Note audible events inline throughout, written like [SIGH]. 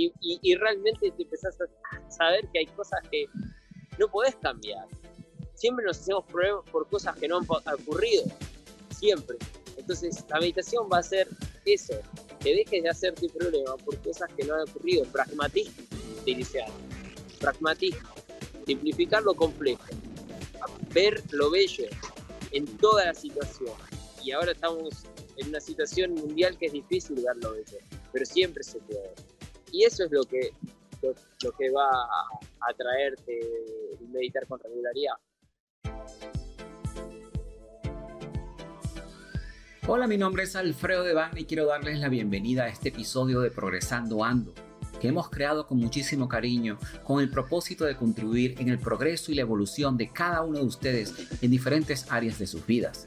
Y, realmente te empezás a saber que hay cosas que no podés cambiar. Siempre nos hacemos problemas por cosas que no han ocurrido. Siempre. Entonces, la meditación va a ser eso, que dejes de hacer tu problema por cosas que no han ocurrido. Pragmatismo, iniciar. Pragmatismo. Simplificar lo complejo. Ver lo bello en toda la situación. Y ahora estamos en una situación mundial que es difícil ver lo bello, pero siempre se puede. Y eso es lo que, lo, que va a, traerte meditar con regularidad. Hola, mi nombre es Alfredo de y quiero darles la bienvenida a este episodio de Progresando Ando, que hemos creado con muchísimo cariño con el propósito de contribuir en el progreso y la evolución de cada uno de ustedes en diferentes áreas de sus vidas.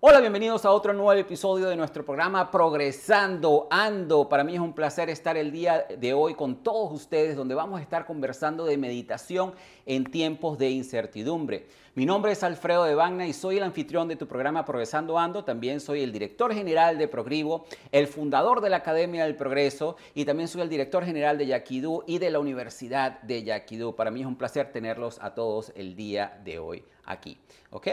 Hola, bienvenidos a otro nuevo episodio de nuestro programa Progresando Ando. Para mí es un placer estar el día de hoy con todos ustedes donde vamos a estar conversando de meditación en tiempos de incertidumbre. Mi nombre es Alfredo de Bagna y soy el anfitrión de tu programa Progresando Ando. También soy el director general de Progrivo, el fundador de la Academia del Progreso y también soy el director general de Yaquidú y de la Universidad de Yaquidú. Para mí es un placer tenerlos a todos el día de hoy aquí. ¿Ok?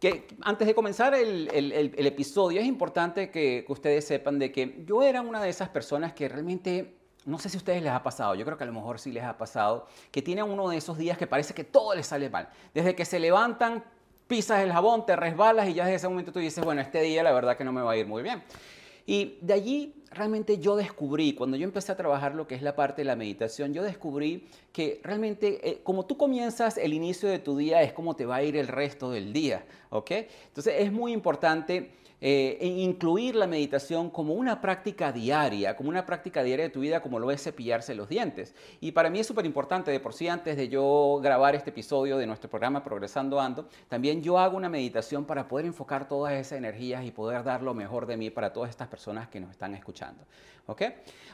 Que antes de comenzar el, episodio es importante que, ustedes sepan de que yo era una de esas personas que realmente, no sé si a ustedes les ha pasado, yo creo que a lo mejor sí les ha pasado, que tienen uno de esos días que parece que todo les sale mal. Desde que se levantan, pisas el jabón, te resbalas y ya desde ese momento tú dices, bueno, este día la verdad que no me va a ir muy bien. Y de allí realmente yo descubrí, cuando yo empecé a trabajar lo que es la parte de la meditación, yo descubrí que realmente eh, como tú comienzas el inicio de tu día es como te va a ir el resto del día, ¿ok? Entonces es muy importante eh, incluir la meditación como una práctica diaria, como una práctica diaria de tu vida, como lo es cepillarse los dientes. Y para mí es súper importante, de por sí, antes de yo grabar este episodio de nuestro programa Progresando Ando, también yo hago una meditación para poder enfocar todas esas energías y poder dar lo mejor de mí para todas estas personas que nos están escuchando. ¿Ok?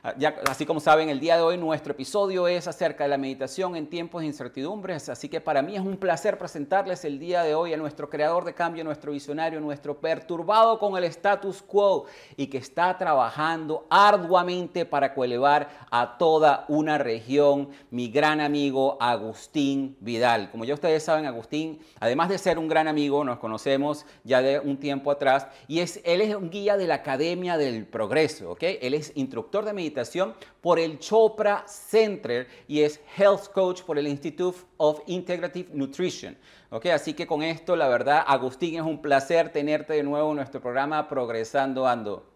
Ah, así como saben, el día de hoy nuestro episodio es acerca de la meditación en tiempos de incertidumbres, así que para mí es un placer presentarles el día de hoy a nuestro creador de cambio, nuestro visionario, nuestro perturbado con el status quo y que está trabajando arduamente para coelevar a toda una región, mi gran amigo Agustín Vidal. Como ya ustedes saben, Agustín, además de ser un gran amigo, nos conocemos ya de un tiempo atrás y es, él es un guía de la Academia del Progreso, ¿ok? Él es instructor de meditación por el Chopra Center y es Health Coach por el Institute of Integrative Nutrition. Okay, así que con esto, la verdad, Agustín, es un placer tenerte de nuevo en nuestro programa Progresando Ando.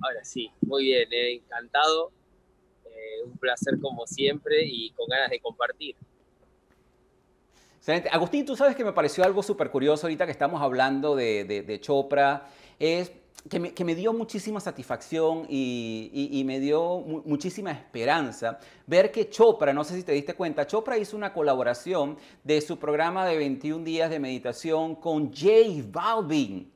Ahora sí, muy bien, eh, encantado, eh, un placer como siempre y con ganas de compartir. Excelente. Agustín, tú sabes que me pareció algo súper curioso ahorita que estamos hablando de, de Chopra, es que me, dio muchísima satisfacción y, me dio muchísima esperanza ver que Chopra, no sé si te diste cuenta, Chopra hizo una colaboración de su programa de 21 días de meditación con Jay Balvin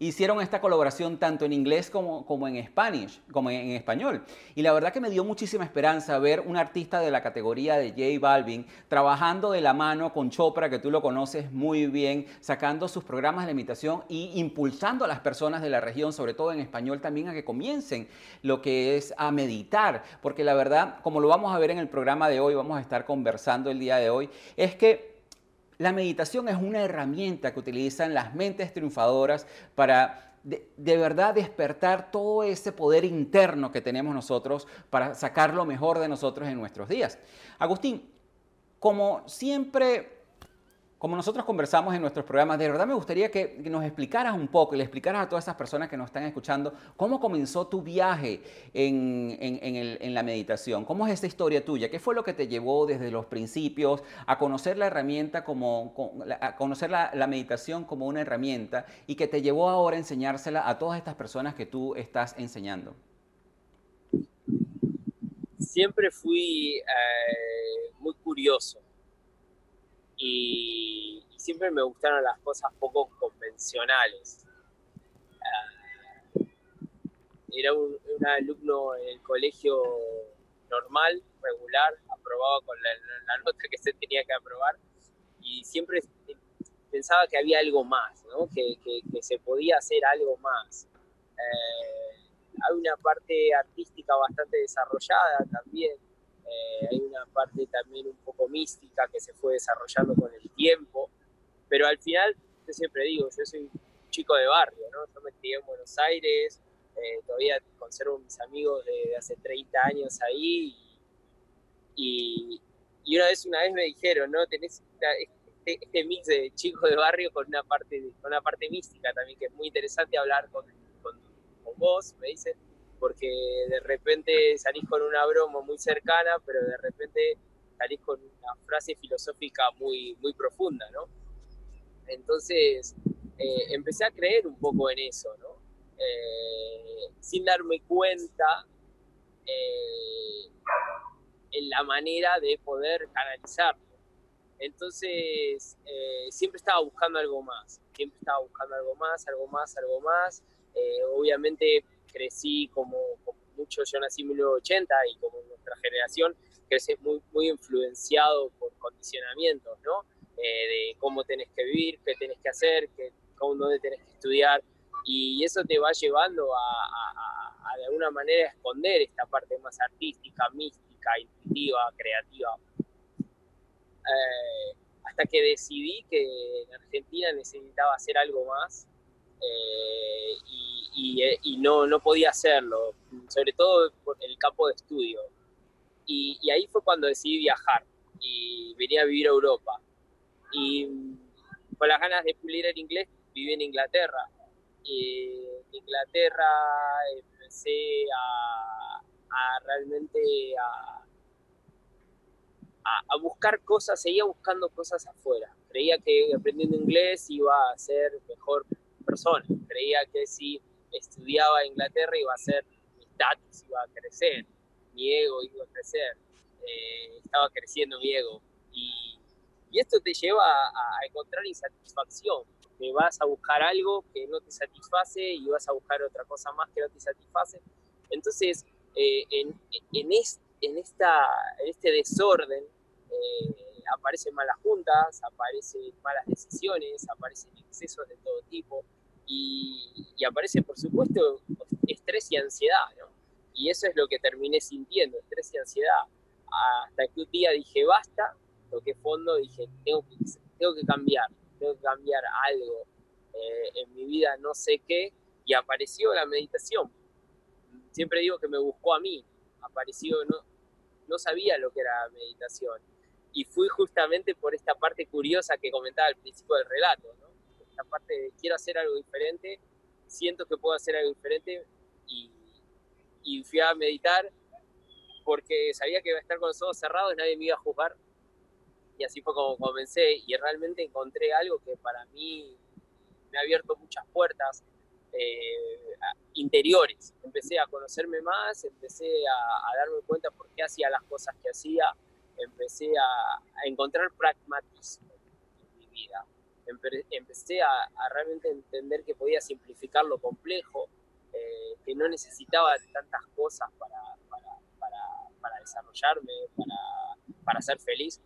hicieron esta colaboración tanto en inglés como, en, español. Y la verdad que me dio muchísima esperanza ver un artista de la categoría de J Balvin trabajando de la mano con Chopra, que tú lo conoces muy bien, sacando sus programas de imitación y impulsando a las personas de la región, sobre todo en español también, a que comiencen lo que es a meditar. Porque la verdad, como lo vamos a ver en el programa de hoy, vamos a estar conversando el día de hoy, es que la meditación es una herramienta que utilizan las mentes triunfadoras para de, verdad despertar todo ese poder interno que tenemos nosotros para sacar lo mejor de nosotros en nuestros días. Agustín, como siempre como nosotros conversamos en nuestros programas, de verdad me gustaría que, nos explicaras un poco y le explicaras a todas esas personas que nos están escuchando cómo comenzó tu viaje en, la meditación, cómo es esa historia tuya, qué fue lo que te llevó desde los principios a conocer la herramienta como, a conocer la, la meditación como una herramienta y que te llevó ahora a enseñársela a todas estas personas que tú estás enseñando. Siempre fui eh, muy curioso y siempre me gustaron las cosas poco convencionales. Ah, era un, alumno en el colegio normal, regular, aprobado con la, nota que se tenía que aprobar y siempre pensaba que había algo más, ¿no? que, se podía hacer algo más. Eh, hay una parte artística bastante desarrollada también, eh, hay una parte también un poco mística que se fue desarrollando con el tiempo, pero al final, yo siempre digo, yo soy un chico de barrio, ¿no? yo me crié en Buenos Aires, eh, todavía conservo mis amigos de, hace 30 años ahí y, y, una vez una vez me dijeron, ¿no? Tenés este, este, mix de chico de barrio con una parte con una parte mística también que es muy interesante hablar con, con, con vos, me dicen porque de repente salís con una broma muy cercana, pero de repente salís con una frase filosófica muy, muy profunda, ¿no? Entonces, eh, empecé a creer un poco en eso, ¿no? Eh, sin darme cuenta eh, en la manera de poder canalizarlo. Entonces, siempre estaba buscando algo más, siempre estaba buscando algo más, algo más, algo más. obviamente crecí como, mucho, yo nací en 1980 y como nuestra generación crecí muy, muy influenciado por condicionamientos, ¿no? Eh, de cómo tenés que vivir, qué tenés que hacer, qué, cómo, dónde tenés que estudiar, y eso te va llevando a, de alguna manera esconder esta parte más artística, mística, intuitiva, creativa. Eh, hasta que decidí que en Argentina necesitaba hacer algo más eh, eh, y, no, no podía hacerlo, sobre todo por el campo de estudio. Y, ahí fue cuando decidí viajar y venía a vivir a Europa. Y con las ganas de pulir el inglés, viví en Inglaterra. Y en Inglaterra empecé a, realmente a, a, buscar cosas, seguía buscando cosas afuera. Creía que aprendiendo inglés iba a ser mejor persona. Creía que si estudiaba en Inglaterra iba a ser, mi estatus iba a crecer, mi ego iba a crecer, eh, estaba creciendo mi ego. Y, y esto te lleva a, encontrar insatisfacción, que vas a buscar algo que no te satisface y vas a buscar otra cosa más que no te satisface. Entonces, eh, en, en, en, esta, en este desorden, eh, aparecen malas juntas, aparecen malas decisiones, aparecen excesos de todo tipo, y, aparece, por supuesto, estrés y ansiedad, ¿no? Y eso es lo que terminé sintiendo, estrés y ansiedad. Hasta que un día dije, basta, toqué fondo, dije, tengo que, tengo que cambiar, tengo que cambiar algo eh, en mi vida, no sé qué, y apareció la meditación. Siempre digo que me buscó a mí, apareció, no, no sabía lo que era meditación. Y fui justamente por esta parte curiosa que comentaba al principio del relato, ¿no? Parte de quiero hacer algo diferente, siento que puedo hacer algo diferente y, y fui a meditar porque sabía que iba a estar con los ojos cerrados, nadie me iba a juzgar. Y así fue como comencé y realmente encontré algo que para mí me ha abierto muchas puertas eh, interiores. Empecé a conocerme más, empecé a, darme cuenta por qué hacía las cosas que hacía, empecé a, a encontrar pragmatismo en mi vida empecé a, realmente entender que podía simplificar lo complejo, eh, que no necesitaba tantas cosas para, para, desarrollarme, para, ser feliz.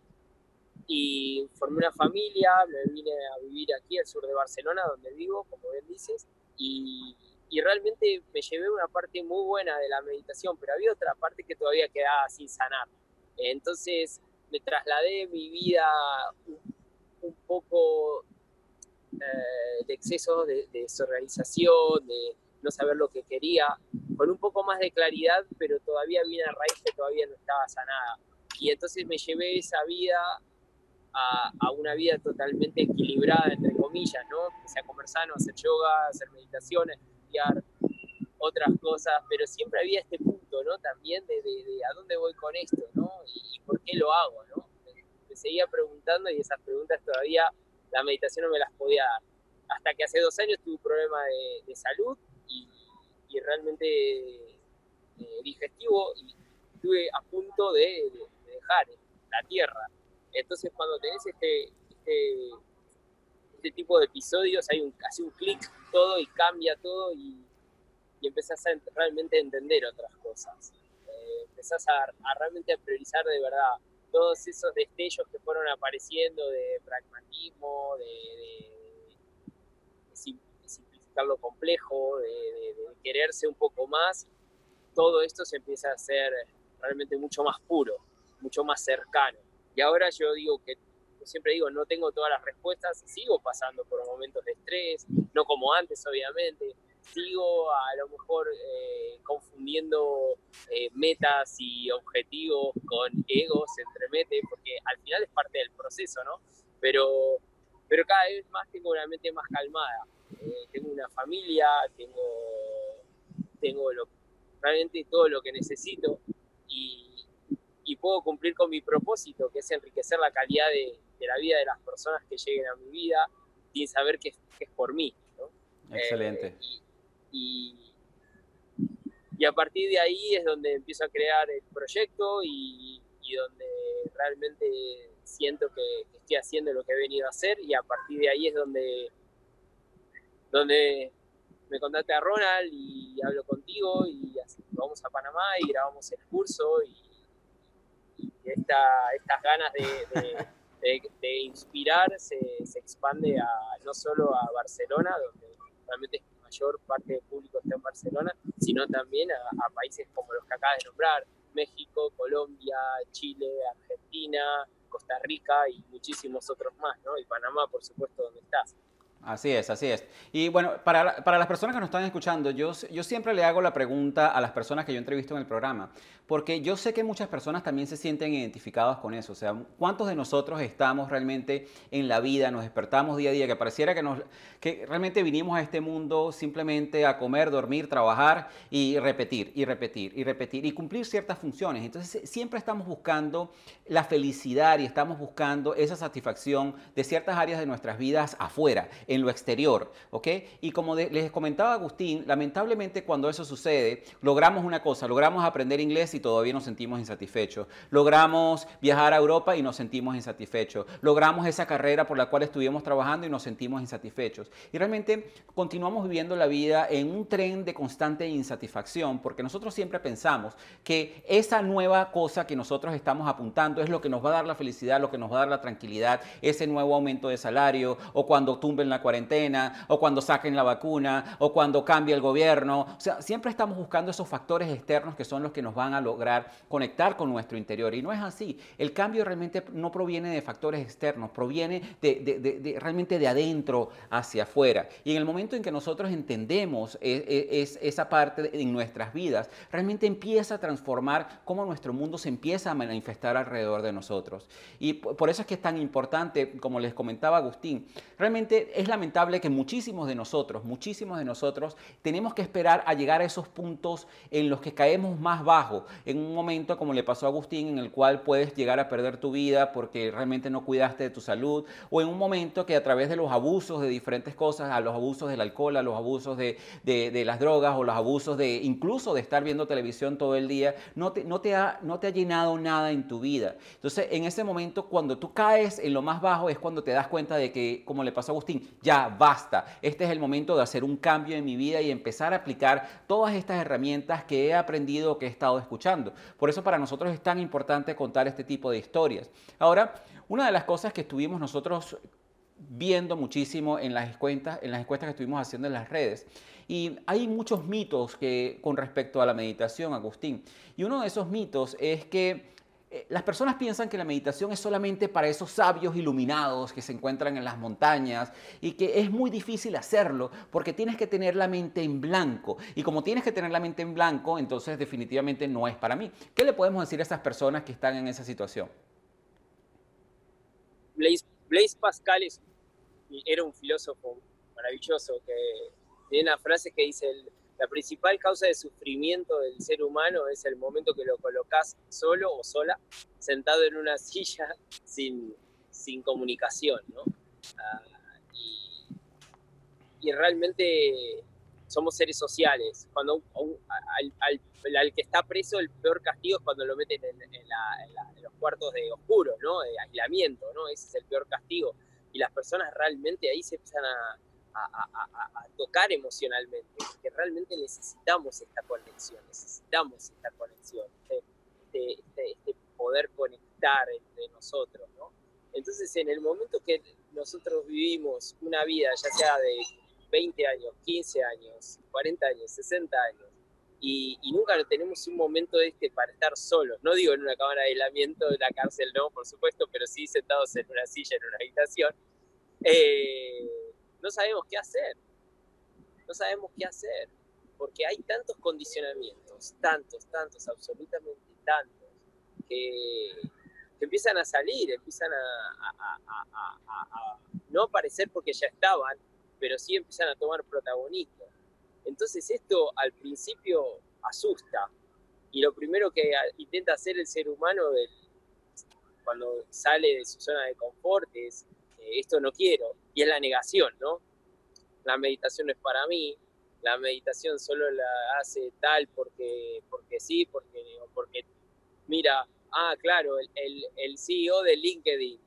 Y formé una familia, me vine a vivir aquí al sur de Barcelona, donde vivo, como bien dices, y, y realmente me llevé una parte muy buena de la meditación, pero había otra parte que todavía quedaba sin sanar. Entonces me trasladé mi vida un poco eh, de exceso, de, desorganización, de no saber lo que quería, con un poco más de claridad, pero todavía había una raíz que todavía no estaba sanada. Y entonces me llevé esa vida a, a, una vida totalmente equilibrada, entre comillas, ¿no? Empecé a comer sano, hacer yoga, hacer meditación, a estudiar otras cosas, pero siempre había este punto, ¿no? También de, de, a dónde voy con esto, ¿no? Y, y, por qué lo hago, ¿no? Me seguía preguntando y esas preguntas todavía la meditación no me las podía dar. Hasta que hace dos años tuve un problema de, salud y, realmente eh, digestivo y estuve a punto de, dejar la tierra. Entonces cuando tenés este, este, este tipo de episodios hay un, casi un clic todo y cambia todo y, y empezás a realmente entender otras cosas. Eh, empezás a, realmente a priorizar de verdad todos esos destellos que fueron apareciendo de pragmatismo, de, simplificar lo complejo, de, quererse un poco más, todo esto se empieza a hacer realmente mucho más puro, mucho más cercano. Y ahora yo digo que, siempre digo, no tengo todas las respuestas, sigo pasando por momentos de estrés, no como antes obviamente, sigo a lo mejor eh, confundiendo eh, metas y objetivos con egos, entremete, porque al final es parte del proceso, ¿no? Pero, pero cada vez más tengo una mente más calmada. Eh, tengo una familia, tengo, tengo lo, realmente todo lo que necesito y, puedo cumplir con mi propósito, que es enriquecer la calidad de, la vida de las personas que lleguen a mi vida sin saber que, es por mí. Excelente. Y, a partir de ahí es donde empiezo a crear el proyecto y, donde realmente siento que, estoy haciendo lo que he venido a hacer y a partir de ahí es donde, donde me contacté a Ronald y hablo contigo y vamos a Panamá y grabamos el curso y, estas ganas de, inspirar se, se, expande a, no solo a Barcelona, donde realmente mayor parte del público está en Barcelona, sino también a, países como los que acabas de nombrar, México, Colombia, Chile, Argentina, Costa Rica y muchísimos otros más, ¿no? Y Panamá, por supuesto, donde estás. Así es, así es. Y bueno, para, para, las personas que nos están escuchando, yo, yo siempre le hago la pregunta a las personas que yo entrevisto en el programa, porque yo sé que muchas personas también se sienten identificadas con eso. O sea, ¿cuántos de nosotros estamos realmente en la vida, nos despertamos día a día, que pareciera que, nos, que realmente vinimos a este mundo simplemente a comer, dormir, trabajar y repetir, y repetir, y repetir, y cumplir ciertas funciones? Entonces, siempre estamos buscando la felicidad y estamos buscando esa satisfacción de ciertas áreas de nuestras vidas afuera en lo exterior, ¿ok? Y como les comentaba Agustín, lamentablemente cuando eso sucede, logramos una cosa, logramos aprender inglés y todavía nos sentimos insatisfechos, logramos viajar a Europa y nos sentimos insatisfechos, logramos esa carrera por la cual estuvimos trabajando y nos sentimos insatisfechos. Y realmente continuamos viviendo la vida en un tren de constante insatisfacción porque nosotros siempre pensamos que esa nueva cosa que nosotros estamos apuntando es lo que nos va a dar la felicidad, lo que nos va a dar la tranquilidad, ese nuevo aumento de salario o cuando tumben la cuarentena, o cuando saquen la vacuna, o cuando cambie el gobierno. O sea, siempre estamos buscando esos factores externos que son los que nos van a lograr conectar con nuestro interior. Y no es así. El cambio realmente no proviene de factores externos, proviene de, realmente de adentro hacia afuera. Y en el momento en que nosotros entendemos e, e, es, esa parte en nuestras vidas, realmente empieza a transformar cómo nuestro mundo se empieza a manifestar alrededor de nosotros. Y por eso es que es tan importante, como les comentaba Agustín, realmente es lamentable que muchísimos de nosotros, muchísimos de nosotros, tenemos que esperar a llegar a esos puntos en los que caemos más bajo, en un momento como le pasó a Agustín, en el cual puedes llegar a perder tu vida porque realmente no cuidaste de tu salud, o en un momento que a través de los abusos de diferentes cosas, a los abusos del alcohol, a los abusos de, las drogas, o los abusos de incluso de estar viendo televisión todo el día, no, te ha, no te ha llenado nada en tu vida. Entonces, en ese momento, cuando tú caes en lo más bajo, es cuando te das cuenta de que, como le pasó a Agustín, ya basta. Este es el momento de hacer un cambio en mi vida y empezar a aplicar todas estas herramientas que he aprendido, que he estado escuchando. Por eso para nosotros es tan importante contar este tipo de historias. Ahora, una de las cosas que estuvimos nosotros viendo muchísimo en las encuestas, en las encuestas que estuvimos haciendo en las redes. Y hay muchos mitos que, con respecto a la meditación, Agustín. Y uno de esos mitos es que las personas piensan que la meditación es solamente para esos sabios iluminados que se encuentran en las montañas y que es muy difícil hacerlo porque tienes que tener la mente en blanco. Y como tienes que tener la mente en blanco, entonces definitivamente no es para mí. ¿Qué le podemos decir a esas personas que están en esa situación? Blaise, Pascal era un filósofo maravilloso que tiene una frase que dice... la principal causa de sufrimiento del ser humano es el momento que lo colocas solo o sola, sentado en una [LAUGHS] silla sin, sin comunicación, ¿no? Ah, y, realmente somos seres sociales. Cuando al, que está preso, el peor castigo es cuando lo meten en, los cuartos de oscuro, ¿no? De aislamiento, ¿no? Ese es el peor castigo. y las personas realmente ahí se empiezan a, tocar emocionalmente, porque realmente necesitamos esta conexión, necesitamos esta conexión, este, este, este, poder conectar entre nosotros, ¿no? Entonces, en el momento que nosotros vivimos una vida, ya sea de 20 años, 15 años, 40 años, 60 años, y, nunca tenemos un momento este para estar solos. No digo en una cámara de aislamiento de la cárcel, no, por supuesto, pero sí sentados en una silla, en una habitación. Eh, no sabemos qué hacer. No sabemos qué hacer. Porque hay tantos condicionamientos, tantos, tantos, absolutamente tantos, que, empiezan a salir, empiezan a, a no aparecer porque ya estaban, pero sí empiezan a tomar protagonismo. Entonces esto al principio asusta y lo primero que intenta hacer el ser humano cuando sale de su zona de confort es eh, esto no quiero y es la negación, ¿no? La meditación no es para mí, la meditación solo la hace tal porque, porque sí, porque, porque mira, ah, claro, el, el, el CEO de LinkedIn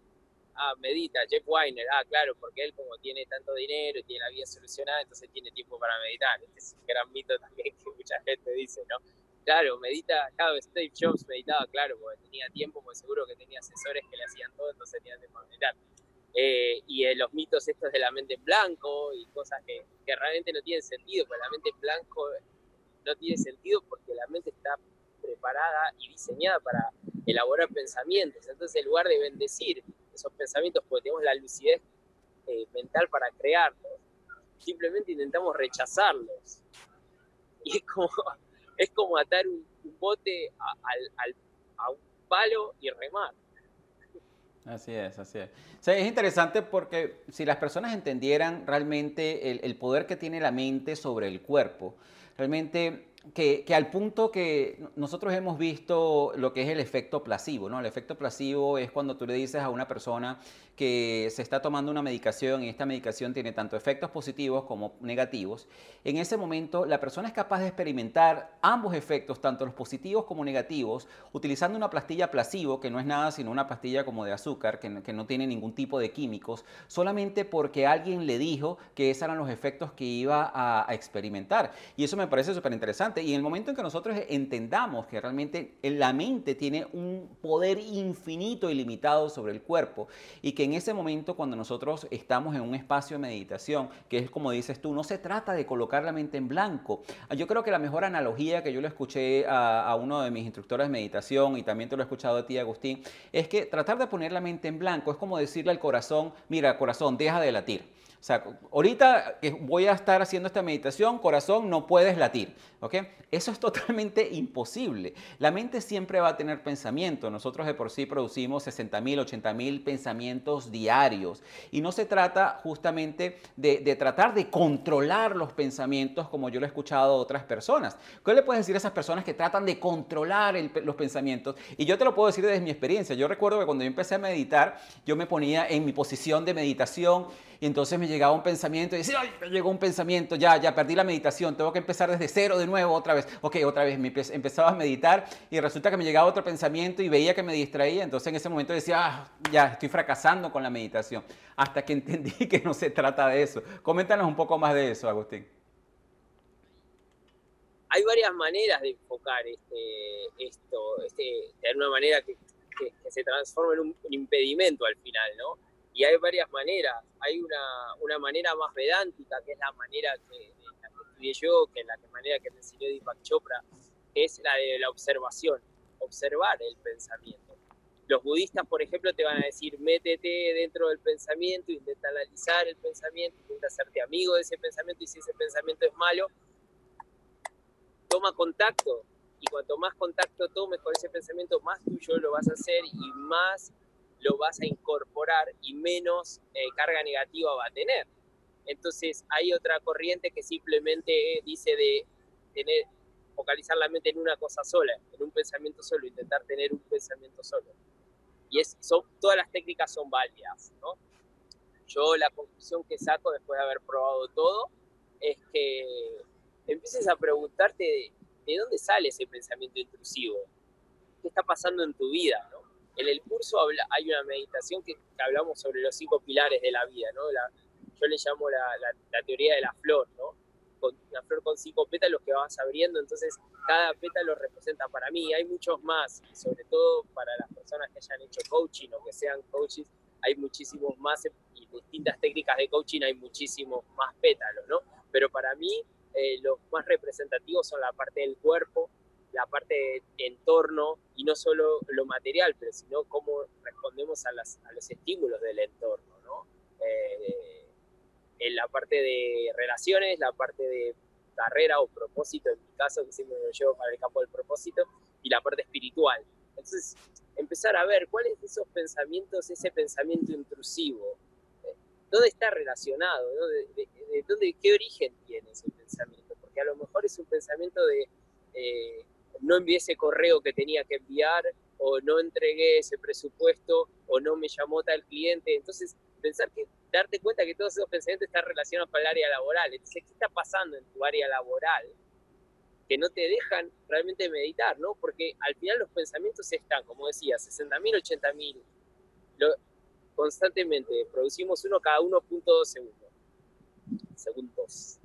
ah, medita, Jeff Weiner, ah, claro, porque él como tiene tanto dinero y tiene la vida solucionada, entonces tiene tiempo para meditar. Este es un gran mito también que mucha gente dice, ¿no? Claro, medita, claro, Steve Jobs meditaba, claro, porque tenía tiempo, porque seguro que tenía asesores que le hacían todo, entonces tenía tiempo para meditar. Eh, y eh, los mitos estos de la mente en blanco y cosas que, que realmente no tienen sentido, porque la mente en blanco no tiene sentido porque la mente está preparada y diseñada para elaborar pensamientos. Entonces, en lugar de bendecir esos pensamientos porque tenemos la lucidez eh, mental para crearlos. Simplemente intentamos rechazarlos. [LAUGHS] Y es como, es como atar un, bote a, un palo y remar. Así es, así es. es interesante porque si las personas entendieran realmente el, el poder que tiene la mente sobre el cuerpo, realmente que, al punto que nosotros hemos visto lo que es el efecto placebo, ¿no? El efecto placebo es cuando tú le dices a una persona que se está tomando una medicación y esta medicación tiene tanto efectos positivos como negativos. En ese momento la persona es capaz de experimentar ambos efectos, tanto los positivos como negativos, utilizando una pastilla placebo, que no es nada sino una pastilla como de azúcar, que, que no tiene ningún tipo de químicos, solamente porque alguien le dijo que esos eran los efectos que iba a, a experimentar. Y eso me parece súper interesante y en el momento en que nosotros entendamos que realmente la mente tiene un poder infinito y limitado sobre el cuerpo y que en ese momento cuando nosotros estamos en un espacio de meditación, que es como dices tú, no se trata de colocar la mente en blanco. Yo creo que la mejor analogía que yo le escuché a, a uno de mis instructores de meditación y también te lo he escuchado a ti, Agustín, es que tratar de poner la mente en blanco es como decirle al corazón, mira, corazón, deja de latir. O sea, ahorita que voy a estar haciendo esta meditación, corazón, no puedes latir. ¿ok? Eso es totalmente [LAUGHS] imposible. La mente siempre va a tener pensamiento. Nosotros de por sí producimos 60 mil, 80 mil pensamientos diarios. Y no se trata justamente de, tratar de controlar los pensamientos como yo lo he escuchado de otras personas. ¿Qué le puedes decir a esas personas que tratan de controlar los pensamientos? Y yo te lo puedo decir desde mi experiencia. Yo recuerdo que cuando yo empecé a meditar, yo me ponía en mi posición de meditación y entonces me llegaba un pensamiento y decía, ay, me llegó un pensamiento, ya, ya perdí la meditación, tengo que empezar desde cero de nuevo otra vez. Ok, otra vez me empezaba a meditar y resulta que me llegaba otro pensamiento y veía que me distraía, entonces en ese momento decía, ah, ya estoy fracasando con la meditación, hasta que entendí [LAUGHS] que no se trata de eso. Coméntanos un poco más de eso, Agustín. Hay varias maneras de enfocar este, esto, este, de una manera que, se transforme en un impedimento al final, ¿no? Y hay varias maneras. Hay una, una manera más vedántica, que es la manera que, estudié yo, que es la manera que me enseñó Deepak Chopra, que es la de la observación, observar el pensamiento. Los budistas, por ejemplo, te van a decir, métete dentro del pensamiento, intenta analizar el pensamiento, intenta hacerte amigo de ese pensamiento y si ese pensamiento es malo, toma contacto. Y cuanto más contacto tomes con ese pensamiento, más tuyo lo vas a hacer y más lo vas a incorporar y menos eh, carga negativa va a tener. Entonces hay otra corriente que simplemente dice de tener, focalizar la mente en una cosa sola, en un pensamiento solo, intentar tener un pensamiento solo. Y es, son, todas las técnicas son válidas. Yo la conclusión que saco después de haber probado todo es que empieces a preguntarte de, de dónde sale ese pensamiento intrusivo, qué está pasando en tu vida. En el curso hay una meditación que, hablamos sobre los cinco pilares de la vida, ¿no? yo le llamo la, la, teoría de la flor, ¿no? Con, una flor con cinco pétalos que vas abriendo, entonces cada pétalo representa para mí, hay muchos más, sobre todo para las personas que hayan hecho coaching o que sean coaches, hay muchísimos más y distintas técnicas de coaching hay muchísimos más pétalos, ¿no? Pero para mí eh, los más representativos son la parte del cuerpo, la parte de entorno y no solo lo material, pero sino cómo respondemos a, los estímulos del entorno, ¿no? Eh, en la parte de relaciones, la parte de carrera o propósito, en mi caso, que siempre me llevo para el campo del propósito, y la parte espiritual. Entonces, empezar a ver cuáles de esos pensamientos, ese pensamiento intrusivo, eh, dónde está relacionado, De, dónde, qué origen tiene ese pensamiento, porque a lo mejor es un pensamiento de eh, no envié ese correo que tenía que enviar, o no entregué ese presupuesto, o no me llamó tal cliente. Entonces, pensar que, darte cuenta que todos esos pensamientos están relacionados con el área laboral. Entonces, ¿qué está pasando en tu área laboral? que no te dejan realmente meditar, ¿no? Porque al final los pensamientos están, como decía, 60.000, 80.000. Constantemente producimos uno cada 1.2 segundos. Segundos.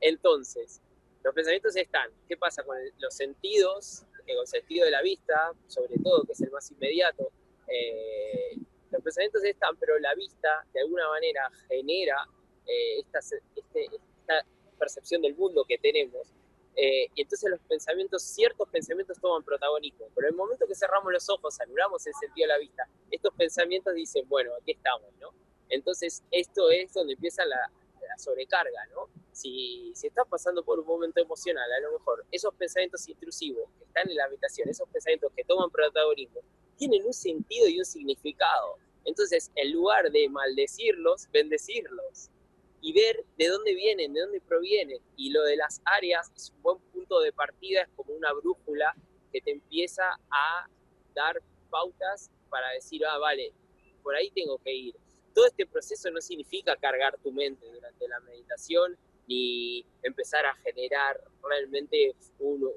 Entonces, los pensamientos están. ¿Qué pasa con los sentidos? Con el sentido de la vista, sobre todo, que es el más inmediato. Eh, los pensamientos están, pero la vista de alguna manera genera eh, esta, este, esta percepción del mundo que tenemos eh, y entonces los pensamientos, ciertos pensamientos toman protagonismo. Pero en el momento que cerramos los ojos, anulamos el sentido de la vista, estos pensamientos dicen, bueno, aquí estamos, ¿no? Entonces esto es donde empieza la, sobrecarga, ¿no? Si, si estás pasando por un momento emocional, a lo mejor esos pensamientos intrusivos que están en la habitación, esos pensamientos que toman protagonismo, tienen un sentido y un significado. Entonces, en lugar de maldecirlos, bendecirlos y ver de dónde vienen, de dónde provienen. Y lo de las áreas es un buen punto de partida, es como una brújula que te empieza a dar pautas para decir, ah, vale, por ahí tengo que ir. Todo este proceso no significa cargar tu mente durante la meditación ni empezar a generar realmente un,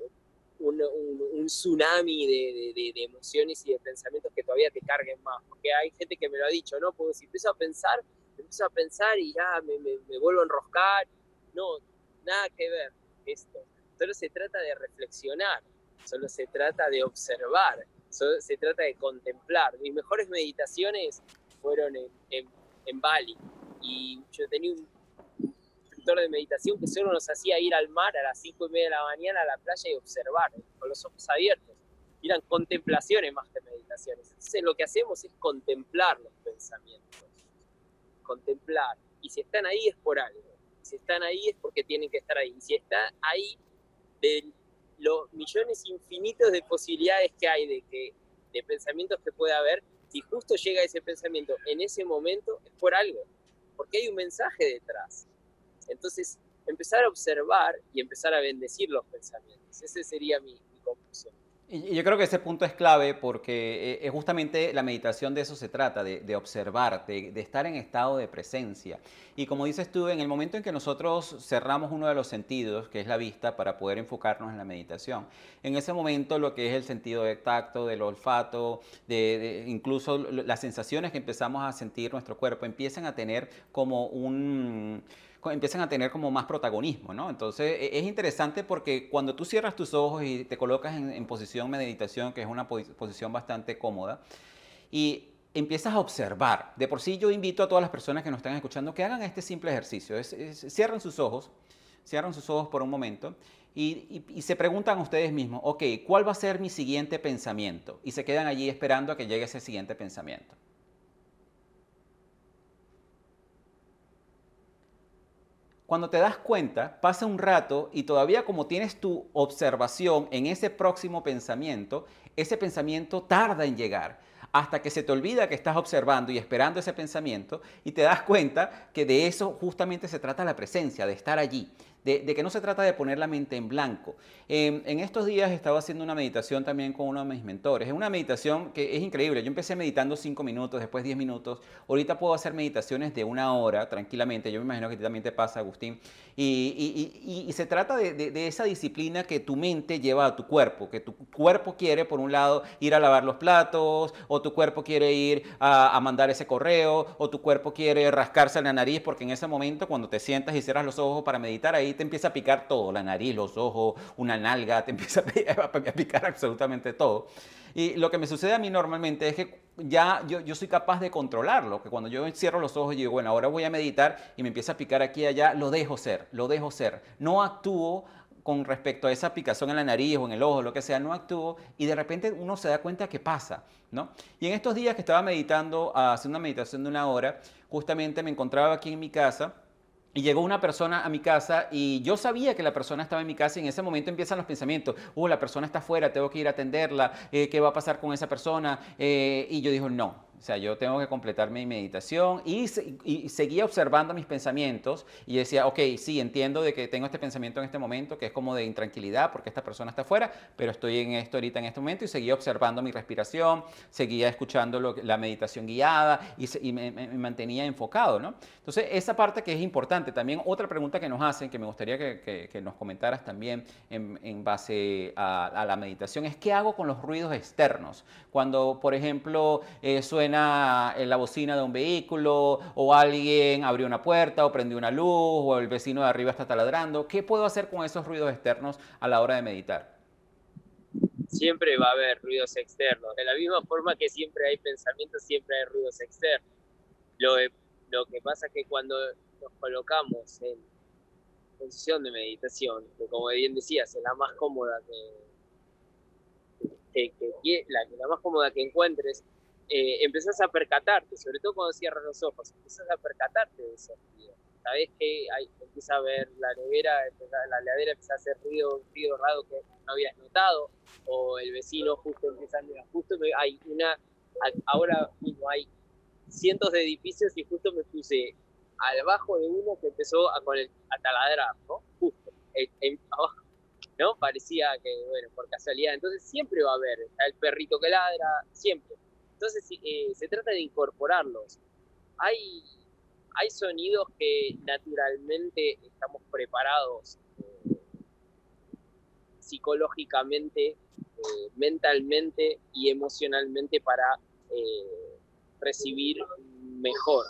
un, tsunami de, de, de, emociones y de pensamientos que todavía te carguen más. Porque hay gente que me lo ha dicho, ¿no? Porque si empiezo a pensar, empiezo a pensar y ya me, me, vuelvo a enroscar. No, nada que ver esto. Solo se trata de reflexionar, solo se trata de observar, solo se trata de contemplar. Mis mejores meditaciones fueron en, en, en Bali y yo tenía un instructor de meditación que solo nos hacía ir al mar a las 5 y media de la mañana a la playa y observar con los ojos abiertos. eran contemplaciones más que meditaciones. Entonces lo que hacemos es contemplar los pensamientos contemplar. Y si están ahí es por algo. Si están ahí es porque tienen que estar ahí. Y si está ahí, de los millones infinitos de posibilidades que hay de, que, de pensamientos que puede haber, si justo llega ese pensamiento en ese momento, es por algo. Porque hay un mensaje detrás. Entonces, empezar a observar y empezar a bendecir los pensamientos. Esa sería mi, mi conclusión. Y yo creo que ese punto es clave porque eh, justamente la meditación de eso se trata, de, observar, de, estar en estado de presencia. Y como dices tú, en el momento en que nosotros cerramos uno de los sentidos, que es la vista, para poder enfocarnos en la meditación, en ese momento lo que es el sentido de tacto, del olfato, de, incluso las sensaciones que empezamos a sentir nuestro cuerpo, empiezan a tener como un empiezan a tener como más protagonismo, ¿no? Entonces e, es interesante porque cuando tú cierras tus ojos y te colocas en, posición meditación, que es una posición bastante cómoda, y empiezas a observar. De por sí yo invito a todas las personas que nos están escuchando que hagan este simple ejercicio. cierran sus ojos, cierran sus ojos por un momento y, y, se preguntan a ustedes mismos, ok, ¿cuál va a ser mi siguiente pensamiento? Y se quedan allí esperando a que llegue ese siguiente pensamiento. Cuando te das cuenta, pasa un rato y todavía como tienes tu observación en ese próximo pensamiento, ese pensamiento tarda en llegar hasta que se te olvida que estás observando y esperando ese pensamiento y te das cuenta que de eso justamente se trata la presencia, de estar allí, de, que no se trata de poner la mente en blanco. en estos días estaba haciendo una meditación también con uno de mis mentores. Es una meditación que es increíble. Yo empecé meditando 5 minutos, después 10 minutos. Ahorita puedo hacer meditaciones de una hora tranquilamente. Yo me imagino que a ti también te pasa, Agustín. Y, se trata de, de, esa disciplina que tu mente lleva a tu cuerpo, que tu cuerpo quiere, por un lado, ir a lavar los platos, o tu cuerpo quiere ir a, mandar ese correo, o tu cuerpo quiere rascarse la nariz, porque en ese momento cuando te sientas y cierras los ojos para meditar, ahí te empieza a picar todo, la nariz, los ojos, una nalga, te [LAUGHS] empieza a picar absolutamente todo. Y lo que me sucede a mí normalmente es que ya yo, yo, soy capaz de controlarlo, que cuando yo cierro los ojos y digo, bueno, ahora voy a meditar y me empieza a picar aquí y allá, lo dejo ser, lo dejo ser. No actúo con respecto a esa picazón en la nariz o en el ojo, lo que sea, no actúo y de repente uno se da cuenta que pasa, ¿no? Y en estos días que estaba meditando, haciendo una meditación de una hora, justamente me encontraba aquí en mi casa y llegó una persona a mi casa y yo sabía que la persona estaba en mi casa y en ese momento empiezan los pensamientos, oh, la persona está afuera, tengo que ir a atenderla, eh, ¿qué va a pasar con esa persona? Eh, y yo digo, no, o sea, yo tengo que completar mi meditación y, seguía observando mis pensamientos y decía, ok, sí, entiendo de que tengo este pensamiento en este momento, que es como de intranquilidad porque esta persona está afuera, pero estoy en esto ahorita en este momento y seguía observando mi respiración, seguía escuchando la meditación guiada y, me, mantenía enfocado, ¿no? Entonces, esa parte que es importante. También otra pregunta que nos hacen, que me gustaría que, nos comentaras también en, base a, la meditación, es qué hago con los ruidos externos. Cuando, por ejemplo, eh, suena en la bocina de un vehículo, o alguien abrió una puerta, o prendió una luz, o el vecino de arriba está taladrando. ¿Qué puedo hacer con esos ruidos externos a la hora de meditar? Siempre va a haber ruidos externos. De la misma forma que siempre hay pensamientos, siempre hay ruidos externos. Lo, lo que pasa es que cuando nos colocamos en posición de meditación, que como bien decías, es la más cómoda que, que, la, la, más cómoda que encuentres, eh, a percatarte, sobre todo cuando cierras los ojos, empezás a percatarte de ese ruido. Sabes que hay, empieza a ver la nevera, la heladera empieza a hacer ruido, ruido raro que no habías notado, o el vecino justo empieza a justo hay una, ahora mismo hay cientos de edificios y justo me puse al bajo de uno que empezó a, con el, a taladrar, ¿no? Justo, abajo. ¿no? Parecía que, bueno, por casualidad. Entonces siempre va a haber, el perrito que ladra, siempre. Entonces eh, se trata de incorporarlos. Hay, hay sonidos que naturalmente estamos preparados eh, psicológicamente, eh, mentalmente y emocionalmente para recibir mejor.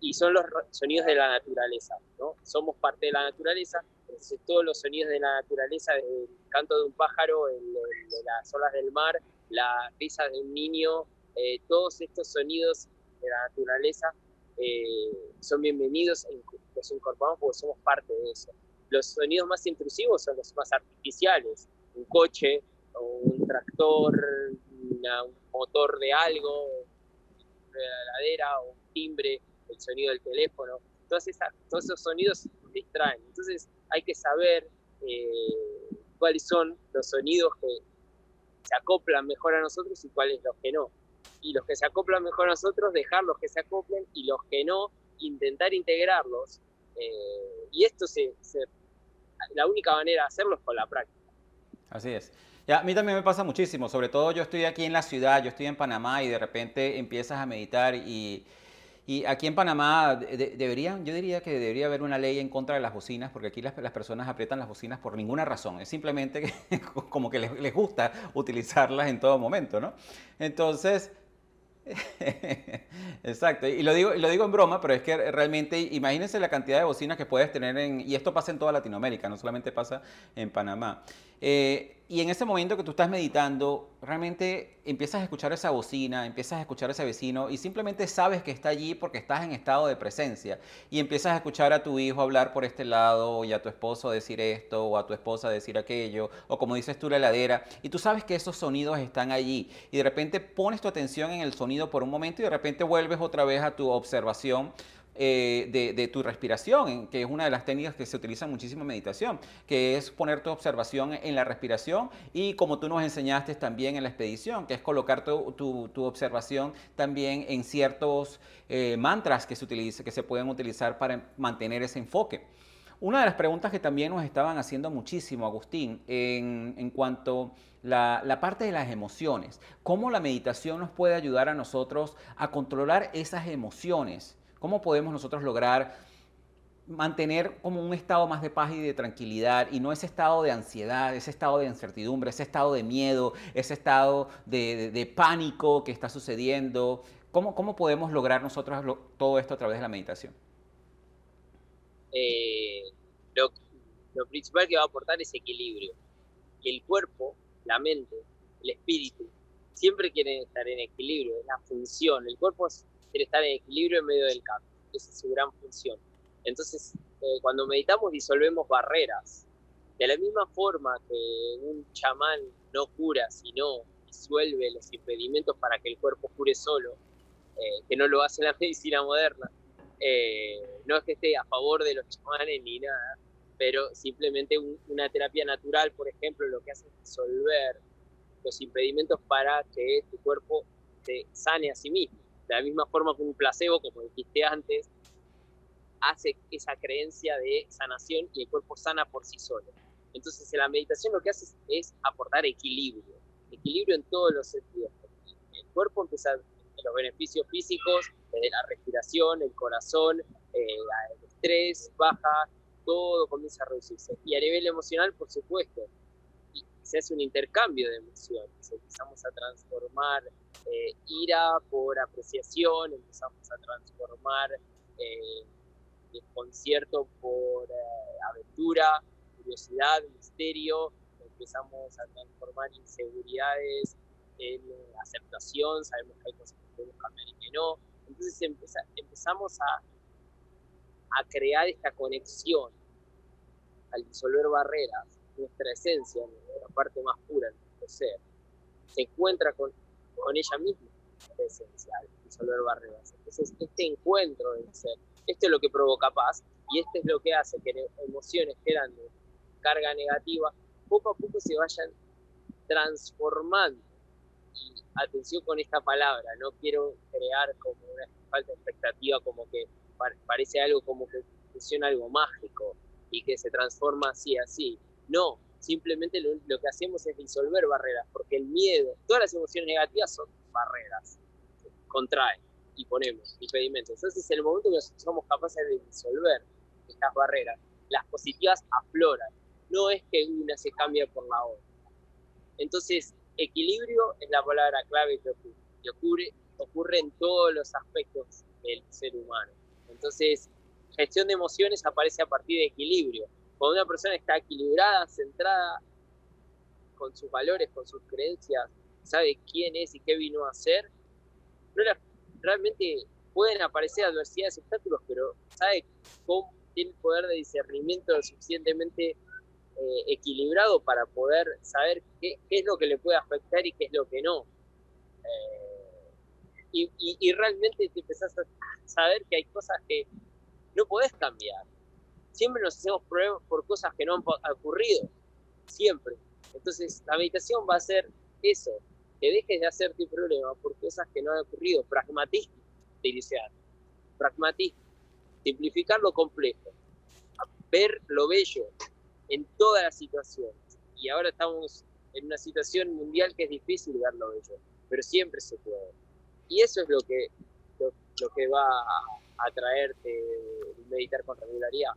Y son los sonidos de la naturaleza, ¿no? Somos parte de la naturaleza, entonces todos los sonidos de la naturaleza, el canto de un pájaro, el, de las olas del mar, la risa de un niño, eh, todos estos sonidos de la naturaleza eh, son bienvenidos, e los incorporamos porque somos parte de eso. Los sonidos más intrusivos son los más artificiales, un coche, un tractor, un motor de algo, la heladera, un timbre, el sonido del teléfono. Todas todos esos sonidos distraen. Entonces hay que saber eh, cuáles son los sonidos que se acoplan mejor a nosotros y cuáles los que no y los que se acoplan mejor a nosotros, dejarlos que se acoplen y los que no, intentar integrarlos. Eh, y esto se, la única manera de hacerlo es con la práctica. Así es. Ya, a mí también me pasa muchísimo, sobre todo yo estoy aquí en la ciudad, yo estoy en Panamá y de repente empiezas a meditar y, y aquí en Panamá deberían, yo diría que debería haber una ley en contra de las bocinas, porque aquí las, personas aprietan las bocinas por ninguna razón, es simplemente [LAUGHS] como que les, les gusta utilizarlas en todo momento, ¿no? Entonces, [LAUGHS] Exacto, y lo digo, lo digo en broma, pero es que realmente imagínense la cantidad de bocinas que puedes tener en, y esto pasa en toda Latinoamérica, no solamente pasa en Panamá. Eh, y en ese momento que tú estás meditando, realmente empiezas a escuchar esa bocina, empiezas a escuchar ese vecino y simplemente sabes que está allí porque estás en estado de presencia. Y empiezas a escuchar a tu hijo hablar por este lado y a tu esposo decir esto o a tu esposa decir aquello o como dices tú la heladera. Y tú sabes que esos sonidos están allí. Y de repente pones tu atención en el sonido por un momento y de repente vuelves otra vez a tu observación eh, de, tu respiración, que es una de las técnicas que se utiliza muchísimo en meditación, que es poner tu observación en la respiración y como tú nos enseñaste también en la expedición, que es colocar tu, observación también en ciertos eh, mantras que se, utiliza, que se pueden utilizar para mantener ese enfoque. Una de las preguntas que también nos estaban haciendo muchísimo, Agustín, en, cuanto a la parte de las emociones, cómo la meditación nos puede ayudar a nosotros a controlar esas emociones ¿Cómo podemos nosotros lograr mantener como un estado más de paz y de tranquilidad y no ese estado de ansiedad, ese estado de incertidumbre, ese estado de miedo, ese estado de, pánico que está sucediendo. ¿Cómo, ¿Cómo, podemos lograr nosotros todo esto a través de la meditación? Eh, lo, lo principal que va a aportar es equilibrio. El cuerpo, la mente, el espíritu, siempre quieren estar en equilibrio, es la función. El cuerpo estar en equilibrio en medio del cambio, esa es su gran función. Entonces, eh, cuando meditamos disolvemos barreras. De la misma forma que un chamán no cura, sino disuelve los impedimentos para que el cuerpo cure solo, eh, que no lo hace la [LAUGHS] medicina moderna. Eh, no es que esté a favor de los chamanes ni nada, pero simplemente una terapia natural, por ejemplo, lo que hace es disolver los impedimentos para que tu cuerpo se sane a sí mismo. De la misma forma que un placebo, como dijiste antes, hace esa creencia de sanación y el cuerpo sana por sí solo. Entonces, en la meditación lo que hace es, aportar equilibrio, equilibrio en todos los sentidos. El cuerpo empieza en los beneficios físicos, desde la respiración, el corazón, eh, el estrés baja, todo comienza a reducirse. Y a nivel emocional, por supuesto, se hace un intercambio de emociones, empezamos a transformar eh, ira por apreciación, empezamos a transformar eh, desconcierto por eh, aventura, curiosidad, misterio, empezamos a transformar inseguridades en aceptación, sabemos que hay cosas que podemos cambiar y que no. Entonces empezamos a, a crear esta conexión al disolver barreras, nuestra esencia, nuestra parte más pura, nuestro ser, se encuentra con, con ella misma, esencial, disolver barreras. Entonces, este encuentro del ser esto es lo que provoca paz y esto es lo que hace que emociones que eran de carga negativa poco a poco se vayan transformando. Y atención con esta palabra, no quiero crear como una falta de expectativa, como que parece algo como que funciona algo mágico y que se transforma así, así. No, simplemente lo, lo, que hacemos es disolver barreras, porque el miedo, todas las emociones negativas son barreras, contraen y ponemos impedimentos. Entonces, en el momento que somos capaces de disolver estas barreras, las positivas afloran. No es que una se cambie por la otra. Entonces, equilibrio es la palabra clave que ocurre, y ocurre, ocurre en todos los aspectos del ser humano. Entonces, gestión de emociones aparece a partir de equilibrio. Cuando una persona está equilibrada, centrada con sus valores, con sus creencias, sabe quién es y qué vino a hacer, realmente pueden aparecer adversidades y obstáculos, pero sabe cómo tiene el poder de discernimiento suficientemente eh, equilibrado para poder saber qué, es lo que le puede afectar y qué es lo que no. Eh, y, y, realmente te empezás a saber que hay cosas que no podés cambiar. Siempre nos hacemos problemas por cosas que no han ocurrido. Siempre. Entonces, la meditación va a ser eso, que dejes de hacerte problema por cosas que no han ocurrido. Pragmatismo iniciar. Pragmatismo. Simplificar lo complejo. Ver lo bello en todas las situaciones. Y ahora estamos en una situación mundial que es difícil ver lo bello, pero siempre se puede. Y eso es lo que, lo, que va a, a traerte meditar con regularidad.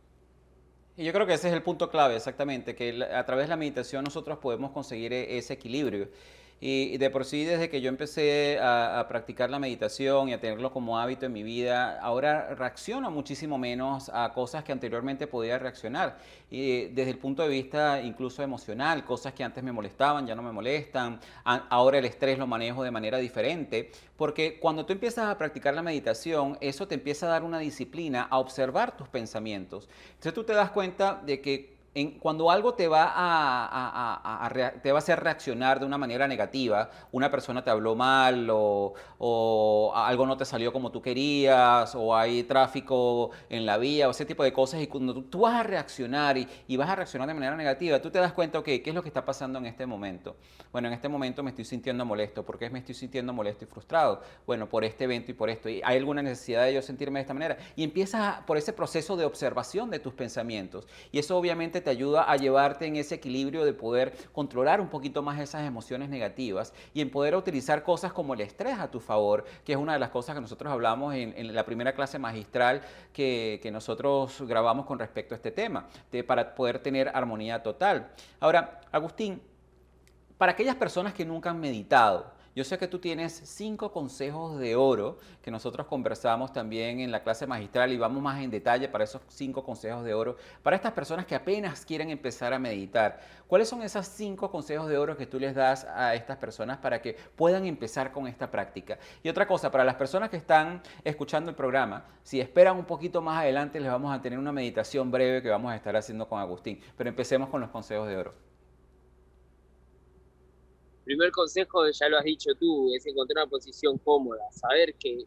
Y yo creo que ese es el punto clave, exactamente, que a través de la meditación nosotros podemos conseguir e, ese equilibrio. Y de por sí, desde que yo empecé a, practicar la meditación y a tenerlo como hábito en mi vida, ahora reacciono muchísimo menos a cosas que anteriormente podía reaccionar. Y desde el punto de vista incluso emocional, cosas que antes me molestaban ya no me molestan. ahora el estrés lo manejo de manera diferente. Porque cuando tú empiezas a practicar la meditación, eso te empieza a dar una disciplina a observar tus pensamientos. Entonces tú te das cuenta de que cuando algo te va a, te va a hacer reaccionar de una manera negativa, una persona te habló mal o, algo no te salió como tú querías o hay tráfico en la vía o ese tipo de cosas y cuando tú, vas a reaccionar y, vas a reaccionar de manera negativa, tú te das cuenta, ok, ¿qué es lo que está pasando en este momento? Bueno, en este momento me estoy sintiendo molesto. ¿Por qué me estoy sintiendo molesto y frustrado? Bueno, por este evento y por esto. ¿Y ¿Hay alguna necesidad de yo sentirme de esta manera? Y empiezas por ese proceso de observación de tus pensamientos. Y eso obviamente te ayuda a llevarte en ese equilibrio de poder controlar un poquito más esas emociones negativas y en poder utilizar cosas como el estrés a tu favor, que es una de las cosas que nosotros hablamos en, la primera clase magistral que, nosotros grabamos con respecto a este tema, para poder tener armonía total. Ahora, Agustín, para aquellas personas que nunca han meditado, yo sé que tú tienes cinco consejos de oro que nosotros conversamos también en la clase magistral y vamos más en detalle para esos cinco consejos de oro para estas personas que apenas quieren empezar a meditar. ¿Cuáles son esos cinco consejos de oro que tú les das a estas personas para que puedan empezar con esta práctica? Y otra cosa, para las personas que están escuchando el programa, si esperan un poquito más adelante les vamos a tener una meditación breve que vamos a estar haciendo con Agustín. Pero empecemos con los consejos de oro primer consejo, ya lo has dicho tú, es encontrar una posición cómoda, saber que,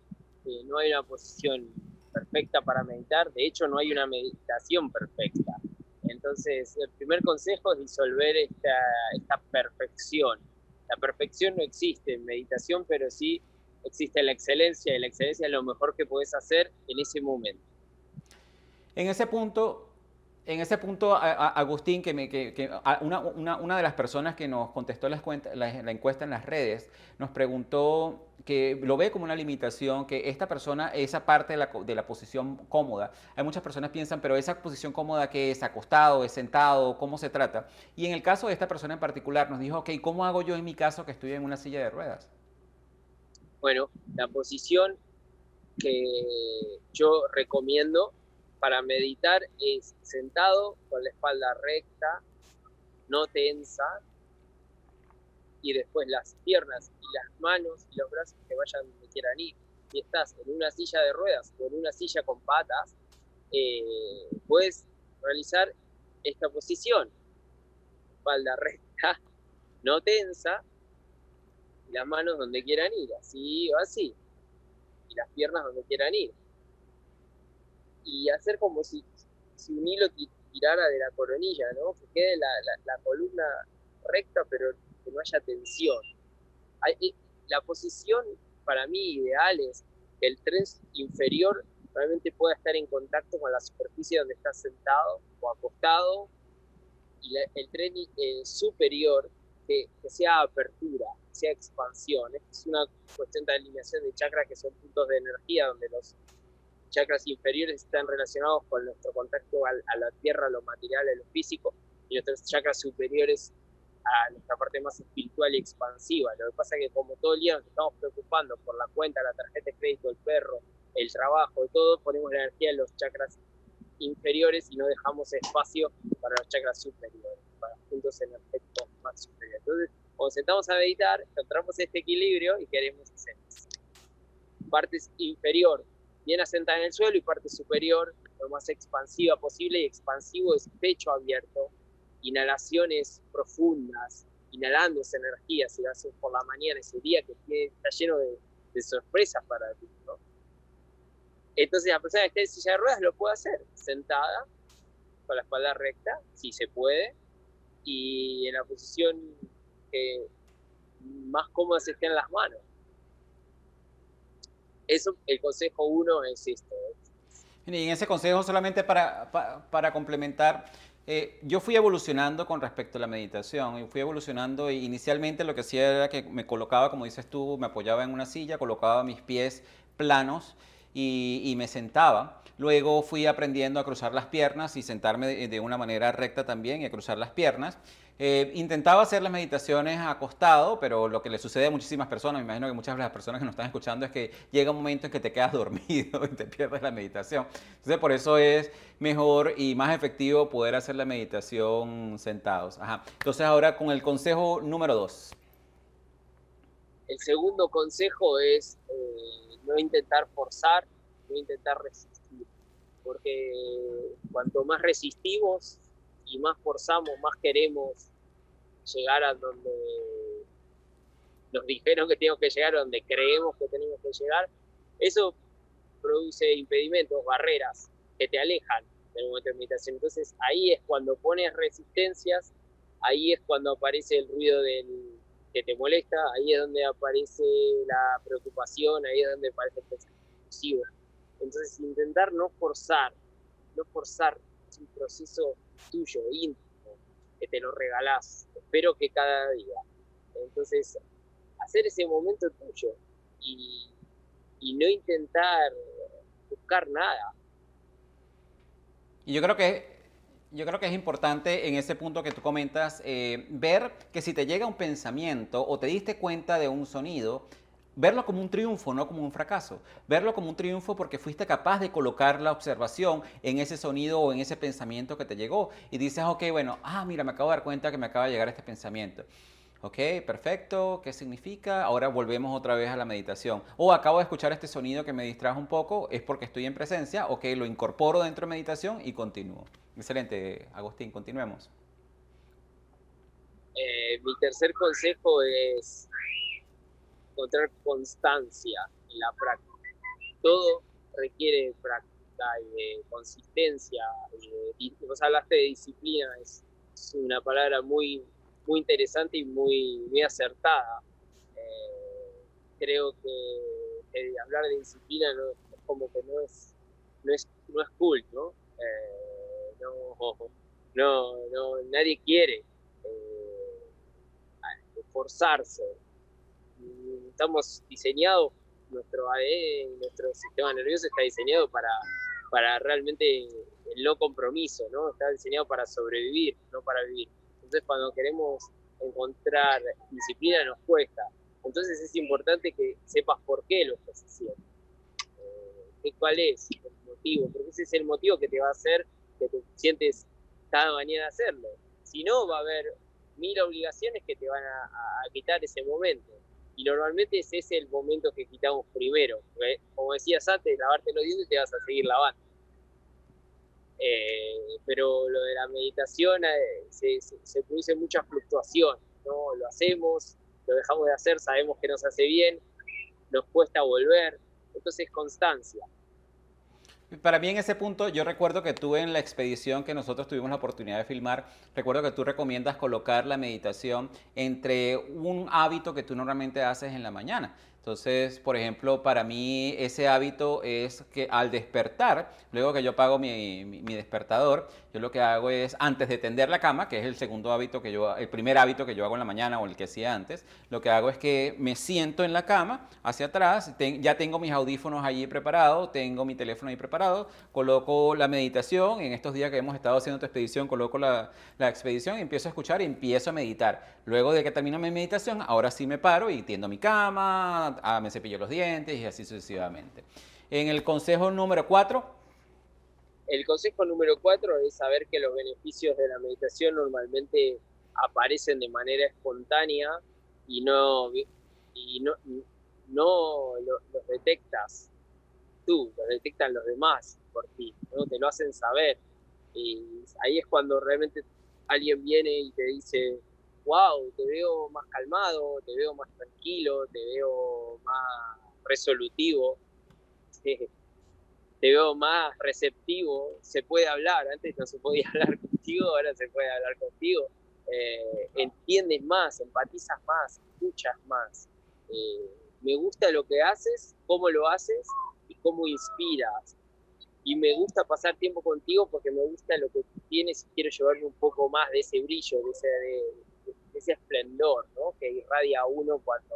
no hay una posición perfecta para meditar, de hecho no hay una meditación perfecta. Entonces, el primer consejo es disolver esta, esta perfección. La perfección no existe en meditación, pero sí existe la excelencia, y la excelencia es lo mejor que puedes hacer en ese momento. En ese punto, en ese punto, Agustín, que, me, que, una, de las personas que nos contestó la, la, encuesta en las redes, nos preguntó que lo ve como una limitación, que esta persona, esa parte de la, de la posición cómoda, hay muchas personas piensan, pero esa posición cómoda que es acostado, es sentado, ¿cómo se trata? Y en el caso de esta persona en particular, nos dijo, ok, ¿cómo hago yo en mi caso que estoy en una silla de ruedas? Bueno, la posición que yo recomiendo para meditar es sentado con la espalda recta, no tensa, y después las piernas y las manos y los brazos que vayan donde quieran ir. Si estás en una silla de ruedas o en una silla con patas, eh, puedes realizar esta posición. Espalda recta, no tensa, las manos donde quieran ir, así o así. Y las piernas donde quieran ir y hacer como si, si un hilo tirara de la coronilla, ¿no? Que quede la, la, columna recta, pero que no haya tensión. la posición para mí ideal es que el tren inferior realmente pueda estar en contacto con la superficie donde estás sentado o acostado y el tren eh, superior que, que, sea apertura, que sea expansión. es una cuestión de alineación de chakras que son puntos de energía donde los chakras inferiores están relacionados con nuestro contacto a, la tierra, a lo material, a lo físico, y nuestros chakras superiores a nuestra parte más espiritual y expansiva. Lo que pasa es que como todo el día nos estamos preocupando por la cuenta, la tarjeta de crédito, el perro, el trabajo, todo, ponemos la energía en los chakras inferiores y no dejamos espacio para los chakras superiores, para puntos energéticos más superiores. Entonces, cuando sentamos a meditar, encontramos este equilibrio y queremos hacer partes inferior bien asentada en el suelo y parte superior lo más expansiva posible y expansivo es pecho abierto, inhalaciones profundas, inhalando esa energía, si lo haces por la mañana, ese día que está lleno de, sorpresas para ti. Entonces la persona que esté en silla de ruedas lo puede hacer sentada, con la espalda recta, si se puede, y en la posición que más cómoda se estén las manos eso, el consejo uno es esto. Y en ese consejo, solamente para, para, complementar, eh, yo fui evolucionando con respecto a la meditación. Y fui evolucionando. Y inicialmente lo que hacía era que me colocaba, como dices tú, me apoyaba en una silla, colocaba mis pies planos y, y me sentaba. Luego fui aprendiendo a cruzar las piernas y sentarme de, de una manera recta también y a cruzar las piernas. Eh, intentaba hacer las meditaciones acostado, pero lo que le sucede a muchísimas personas, me imagino que muchas de las personas que nos están escuchando es que llega un momento en que te quedas [LAUGHS] dormido y te pierdes la meditación. Entonces por eso es mejor y más efectivo poder hacer la meditación sentados. Entonces ahora con el consejo número dos. El segundo consejo es eh, no intentar forzar, no intentar resistir, porque cuanto más resistimos, y más forzamos, más queremos llegar a donde nos dijeron que tenemos que llegar, donde creemos que tenemos que llegar, eso produce impedimentos, barreras que te alejan del momento de meditación. Entonces ahí es cuando pones resistencias, ahí es cuando aparece el ruido que te molesta, ahí es donde aparece la preocupación, ahí es donde aparece el pensamiento Entonces intentar no forzar, no forzar un proceso tuyo, íntimo, que te lo regalás. Espero que cada día. Entonces, hacer ese momento tuyo y, y no intentar buscar nada. Y yo creo que yo creo que es importante en ese punto que tú comentas eh, ver que si te llega un pensamiento o te diste cuenta de un sonido, verlo como un triunfo, no como un fracaso. Verlo como un triunfo porque fuiste capaz de colocar la observación en ese sonido o en ese pensamiento que te llegó. Y dices, ok, bueno, ah, mira, me acabo de dar cuenta que me acaba de llegar este pensamiento. Ok, perfecto. ¿Qué significa? Ahora volvemos otra vez a la meditación. O acabo de escuchar este sonido que me distrajo un poco, es porque estoy en presencia. Ok, lo incorporo dentro de meditación y continúo. Excelente, Agustín, continuemos. Eh, mi tercer consejo es encontrar constancia en la práctica. Todo requiere práctica y de consistencia. Y de, vos hablaste de disciplina, es una palabra muy muy interesante y muy, muy acertada. Eh, creo que hablar de disciplina no, es como que no es, no es, no es cool, ¿no? Eh, no, no, nadie quiere eh, esforzarse. Estamos diseñados, nuestro ADN, nuestro sistema nervioso está diseñado para, para realmente el no compromiso, ¿no? Está diseñado para sobrevivir, no para vivir. Entonces cuando queremos encontrar disciplina nos cuesta. Entonces es importante que sepas por qué lo estás haciendo. Eh, ¿Cuál es el motivo? Porque ese es el motivo que te va a hacer que te sientes cada mañana hacerlo. Si no, va a haber mil obligaciones que te van a, quitar ese momento. Y normalmente ese es el momento que quitamos primero. Como decías antes, lavarte los dientes te vas a seguir lavando. Eh, pero lo de la meditación eh, se, se, produce mucha fluctuación, ¿no? Lo hacemos, lo dejamos de hacer, sabemos que nos hace bien, nos cuesta volver, entonces constancia. Para mí en ese punto, yo recuerdo que tú en la expedición que nosotros tuvimos la oportunidad de filmar, recuerdo que tú recomiendas colocar la meditación entre un hábito que tú normalmente haces en la mañana. Entonces, por ejemplo, para mí ese hábito es que al despertar, luego que yo pago mi, mi, despertador, yo lo que hago es, antes de tender la cama, que es el segundo hábito que yo, el primer hábito que yo hago en la mañana o el que hacía antes, lo que hago es que me siento en la cama, hacia atrás, ya tengo mis audífonos allí preparados, tengo mi teléfono ahí preparado, coloco la meditación, en estos días que hemos estado haciendo tu expedición, coloco la, la expedición y empiezo a escuchar y empiezo a meditar. Luego de que termino mi meditación, ahora sí me paro y tiendo mi cama, ah, me cepillo los dientes y así sucesivamente. En el consejo número cuatro. El consejo número cuatro es saber que los beneficios de la meditación normalmente aparecen de manera espontánea y no, y no, no los detectas tú, los detectan los demás por ti, te lo hacen saber. Y ahí es cuando realmente alguien viene y te dice, wow, te veo más calmado, te veo más tranquilo, te veo más resolutivo, te veo más receptivo, se puede hablar, antes no se podía [LAUGHS] hablar contigo, ahora se puede hablar contigo, eh, entiendes más, empatizas más, escuchas más. Eh, me gusta lo que haces, cómo lo haces y cómo inspiras. Y me gusta pasar tiempo contigo porque me gusta lo que tienes y quiero llevarme un poco más de ese brillo, de ese, ese esplendor ¿no? que irradia uno cuando,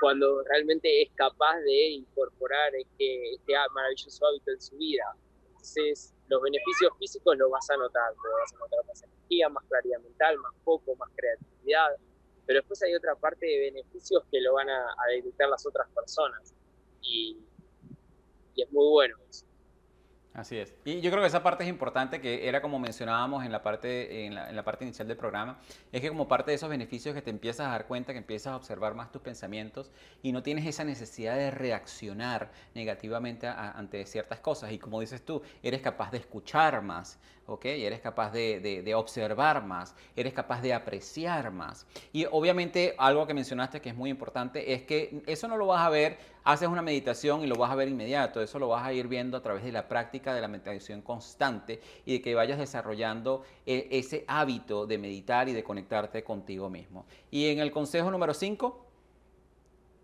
cuando realmente es capaz de incorporar este, este maravilloso hábito en su vida. Entonces, los beneficios físicos los vas a notar, vas a notar más energía, más claridad mental, más foco, más creatividad, pero después hay otra parte de beneficios que lo van a, a las otras personas y, y es muy bueno eso. Así es. Y yo creo que esa parte es importante, que era como mencionábamos en la, parte, en la, parte inicial del programa, es que como parte de esos beneficios que te empiezas a dar cuenta, que empiezas a observar más tus pensamientos y no tienes esa necesidad de reaccionar negativamente ante ciertas cosas. Y como dices tú, eres capaz de escuchar más, ¿ok? Eres capaz de, de, observar más, eres capaz de apreciar más. Y obviamente algo que mencionaste que es muy importante es que eso no lo vas a ver, haces una meditación y lo vas a ver inmediato, eso lo vas a ir viendo a través de la práctica de la meditación constante y de que vayas desarrollando eh, ese hábito de meditar y de conectarte contigo mismo. Y en el consejo número 5.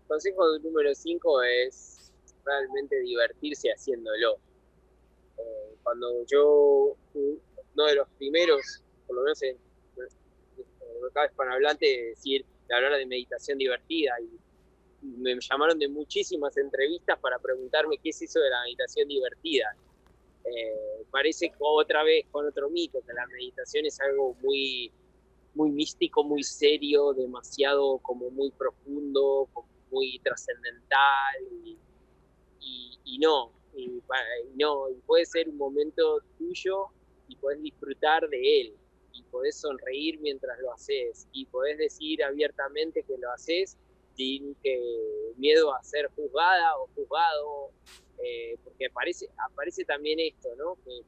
Consejo número 5 es realmente divertirse haciéndolo Eh, cuando yo, uno de los primeros, por lo menos en, cada hispanohablante, decir, de hablar de meditación divertida y me llamaron de muchísimas entrevistas para preguntarme qué es eso de la meditación divertida. Eh, parece otra vez con otro mito, que la meditación es algo muy, muy místico, muy serio, demasiado como muy profundo, muy trascendental y, no, y, no, puede ser un momento tuyo y puedes disfrutar de él y podés sonreír mientras lo haces y podés decir abiertamente que lo haces sin que miedo a ser juzgada o juzgado, eh, porque aparece, aparece también esto, ¿no? Que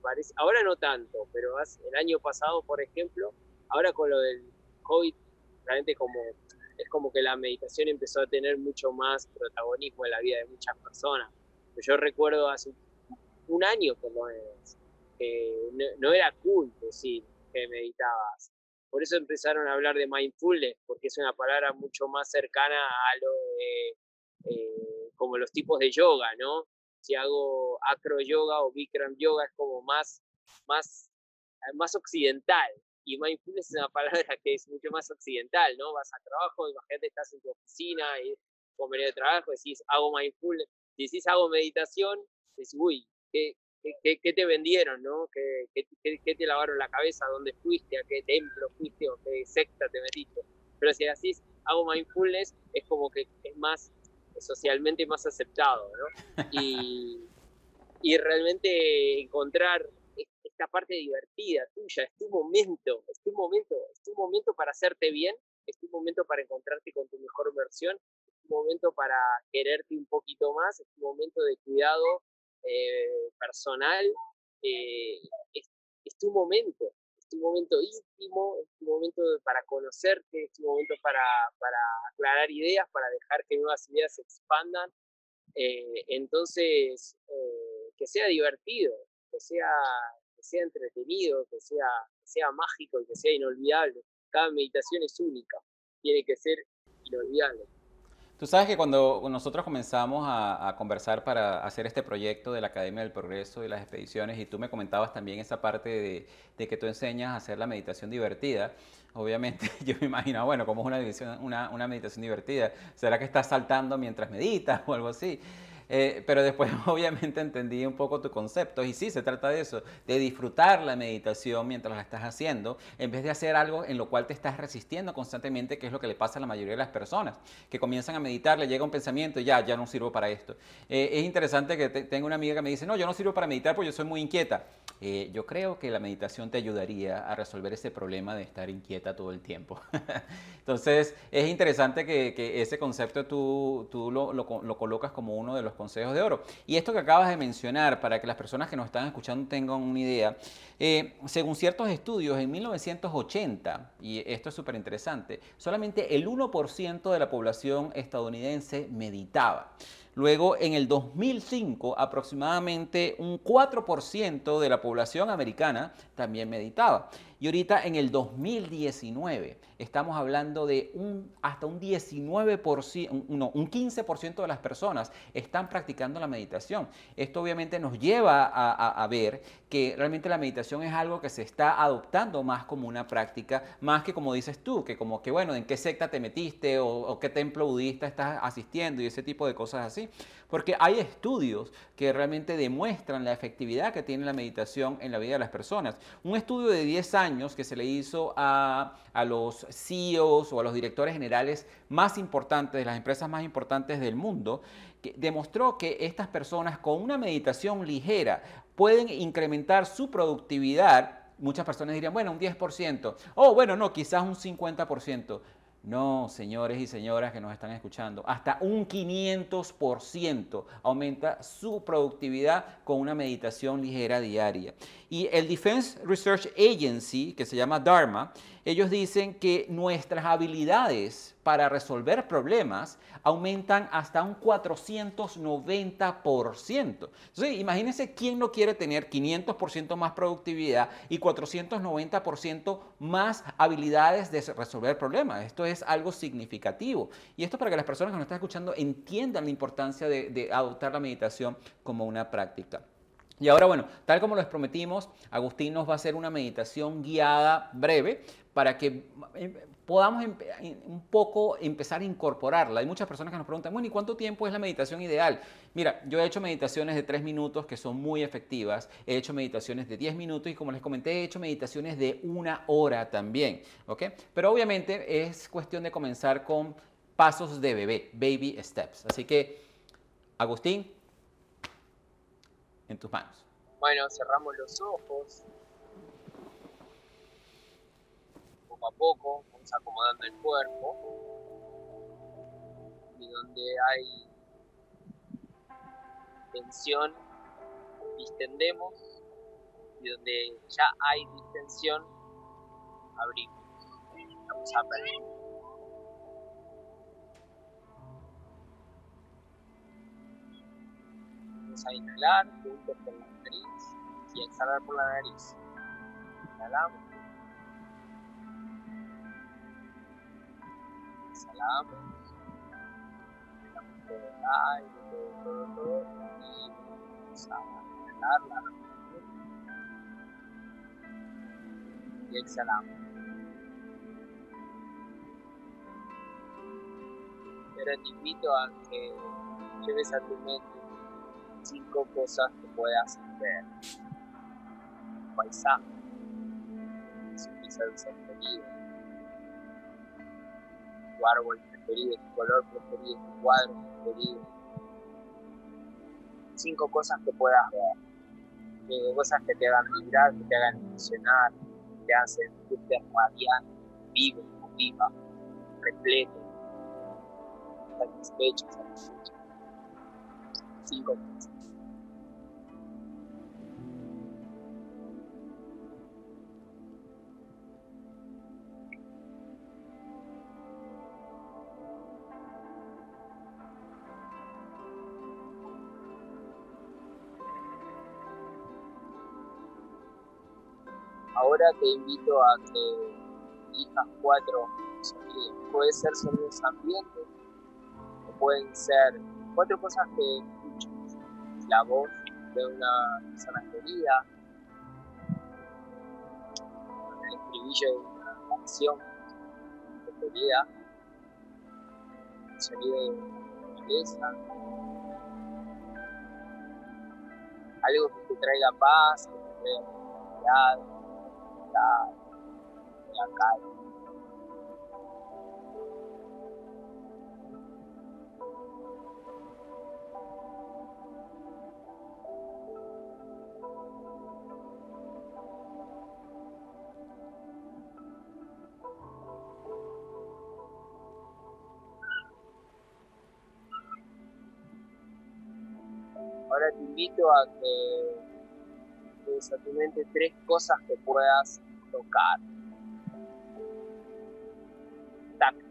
parece, ahora no tanto, pero el año pasado, por ejemplo, ahora con lo del COVID, realmente como, es como que la meditación empezó a tener mucho más protagonismo en la vida de muchas personas. Yo recuerdo hace un año como que no, era cool decir que meditabas por eso empezaron a hablar de mindfulness, porque es una palabra mucho más cercana a lo eh, como los tipos de yoga, ¿no? Si hago acro yoga o bikram yoga es como más, más, más occidental. Y mindfulness es una palabra que es mucho más occidental, ¿no? Vas a trabajo, imagínate, estás en tu oficina, y comer de trabajo, decís, hago mindfulness, decís, hago meditación, decís, uy, qué, ¿Qué, te vendieron, no? ¿Qué, ¿Qué, te lavaron la cabeza? ¿Dónde fuiste? ¿A qué templo fuiste? ¿O qué secta te metiste? Pero si así hago mindfulness, es como que es más socialmente más aceptado, ¿no? Y, [LAUGHS] y realmente encontrar esta parte divertida tuya, es tu momento, es tu momento, es tu momento para hacerte bien, es tu momento para encontrarte con tu mejor versión, es momento para quererte un poquito más, es tu momento de cuidado eh, personal, eh, es, tu momento, es tu momento íntimo, es tu momento para conocerte, es tu momento para, para aclarar ideas, para dejar que nuevas ideas se expandan. Eh, entonces, que sea divertido, que sea, que sea entretenido, que sea, que sea mágico y que sea inolvidable. Cada meditación es única, tiene que ser inolvidable. Tú sabes que cuando nosotros comenzamos a, conversar para hacer este proyecto de la Academia del Progreso y las expediciones, y tú me comentabas también esa parte de, que tú enseñas a hacer la meditación divertida, obviamente [LAUGHS] yo me imagino, bueno, ¿cómo es una, una, una meditación divertida? ¿Será que estás saltando mientras meditas o algo así? Eh, pero después [LAUGHS] obviamente entendí un poco tu concepto y sí, se trata de eso, de disfrutar la meditación mientras la estás haciendo, en vez de hacer algo en lo cual te estás resistiendo constantemente, que es lo que le pasa a la mayoría de las personas, que comienzan a meditar, le llega un pensamiento y ya, ya no sirvo para esto. Eh, es interesante que tengo una amiga que me dice, no, yo no sirvo para meditar porque yo soy muy inquieta. Eh, yo creo que la meditación te ayudaría a resolver ese problema de estar inquieta todo el tiempo. [LAUGHS] Entonces, es interesante que, ese concepto tú, tú lo, lo colocas como uno de los consejos de oro. Y esto que acabas de mencionar, para que las personas que nos están escuchando tengan una idea, eh, según ciertos estudios, en 1980, y esto es súper interesante, solamente el 1% de la población estadounidense meditaba. Luego, en el 2005, aproximadamente un 4% de la población americana también meditaba. Y ahorita en el 2019 estamos hablando de un, hasta un 19%, no, un 15% de las personas están practicando la meditación. Esto obviamente nos lleva a, ver que realmente la meditación es algo que se está adoptando más como una práctica, más que como dices tú, que como que bueno, en qué secta te metiste o, o qué templo budista estás asistiendo y ese tipo de cosas así. Porque hay estudios que realmente demuestran la efectividad que tiene la meditación en la vida de las personas. Un estudio de 10 años que se le hizo a, los CEOs o a los directores generales más importantes de las empresas más importantes del mundo, demostró que estas personas con una meditación ligera pueden incrementar su productividad. Muchas personas dirían, bueno, un 10%. O bueno, no, quizás un 50%. No, señores y señoras que nos están escuchando, hasta un 500% aumenta su productividad con una meditación ligera diaria. Y el Defense Research Agency, que se llama Dharma, ellos dicen que nuestras habilidades para resolver problemas aumentan hasta un 490%. Entonces, imagínense quién no quiere tener 500% más productividad y 490% más habilidades de resolver problemas. Esto es algo significativo. Y esto para que las personas que nos están escuchando entiendan la importancia de, de adoptar la meditación como una práctica. Y ahora, bueno, tal como les prometimos, Agustín nos va a hacer una meditación guiada breve para que eh, podamos un poco empezar a incorporarla. Hay muchas personas que nos preguntan, bueno, ¿y cuánto tiempo es la meditación ideal? Mira, yo he hecho meditaciones de tres minutos que son muy efectivas, he hecho meditaciones de 10 minutos y como les comenté, he hecho meditaciones de una hora también, ¿ok? Pero obviamente es cuestión de comenzar con pasos de bebé, baby steps. Así que, Agustín, tus manos. Bueno, cerramos los ojos. Poco a poco, vamos acomodando el cuerpo. Y donde hay tensión, distendemos. Y donde ya hay distensión, abrimos. Vamos a. Vamos a inhalar juntos por la nariz y exhalar por la nariz. Inhalamos. Exhalamos. Dejamos todo el aire, todo, todo, todo. Y vamos a inhalar la Y exhalamos. Ahora te invito a que lleves a tu mente cinco cosas que puedas ver. Paisaje, su ser preferido, tu árbol preferido, tu color preferido, tu cuadro preferido. Cinco cosas que puedas ver. Cosas que te hagan vibrar, que te hagan emocionar, que te hagan sentirte radiante, vivo viva, repleto, satisfecho, satisfecho. Ahora te invito a que elijas cuatro sonidos. Puede ser sonidos ambientes, pueden ser cuatro cosas que. La voz de una persona querida, el estribillo de una canción preferida, el sonido de la naturaleza, algo que te traiga paz, que te traiga tranquilidad la, la Ahora te invito a que a tu mente tres cosas que puedas tocar. Tacto.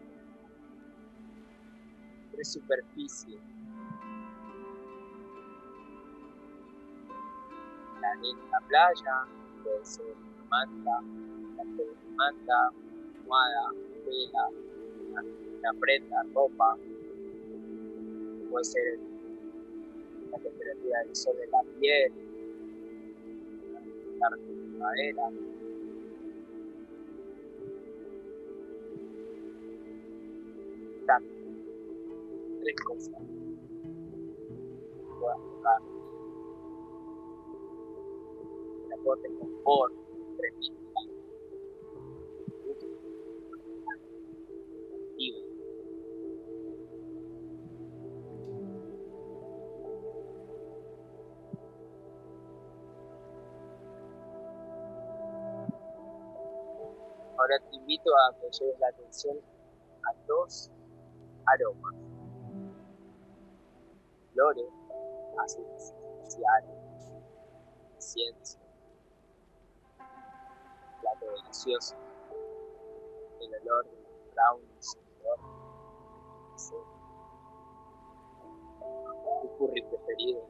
Tres superficies. La la playa, puede ser manta, la manta, almohada, vela, una prenda, ropa, puede ser la temperatura del sol en la piel, de primavera. Tres cosas. Puedas tocar. El aporte confort, tres Ahora te invito a que lleves la atención a dos aromas. Flores, aceites esenciales, ciencia, plato delicioso, el olor del brownies, el olor tu curry preferido,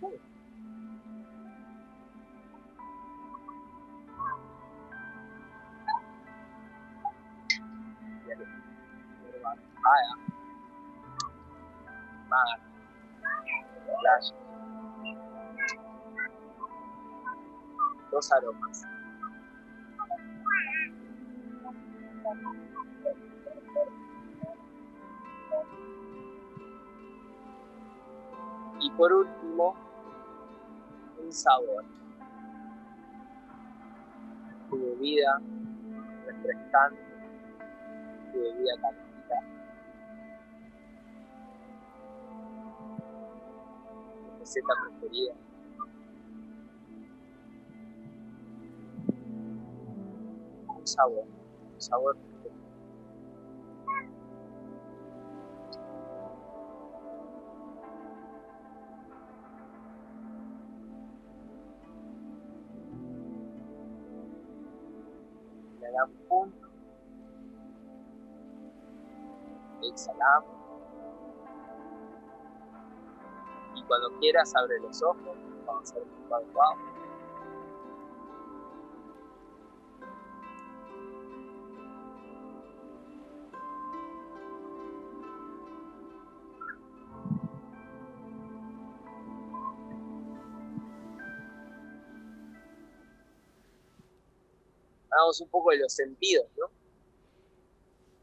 mar, playa. Dos aromas. Y por último, un sabor. Tu bebida refrescante, tu bebida calentita. Receta preferida. Un sabor, un sabor exhalamos. Cuando quieras, abre los ojos. Vamos a hacer un wow, Hablamos un poco de los sentidos, ¿no?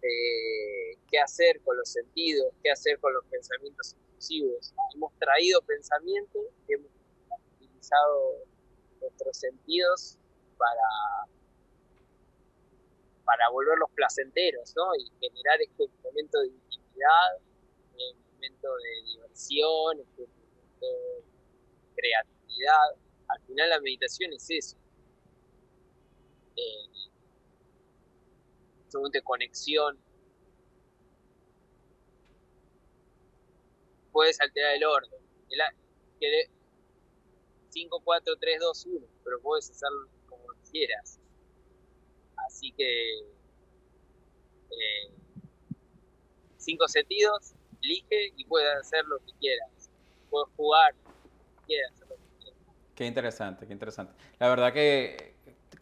Eh, qué hacer con los sentidos, qué hacer con los pensamientos Hemos traído pensamientos, hemos utilizado nuestros sentidos para, para volverlos placenteros, ¿no? Y generar este momento de intimidad, este momento de diversión, este momento de creatividad. Al final la meditación es eso. Eh, de conexión. Puedes alterar el orden. El, 5, 4, 3, 2, 1, pero puedes hacerlo como quieras. Así que eh, cinco sentidos, elige y puedes hacer lo que quieras. Puedes jugar, quieras hacer lo que quieras. Qué interesante, qué interesante. La verdad que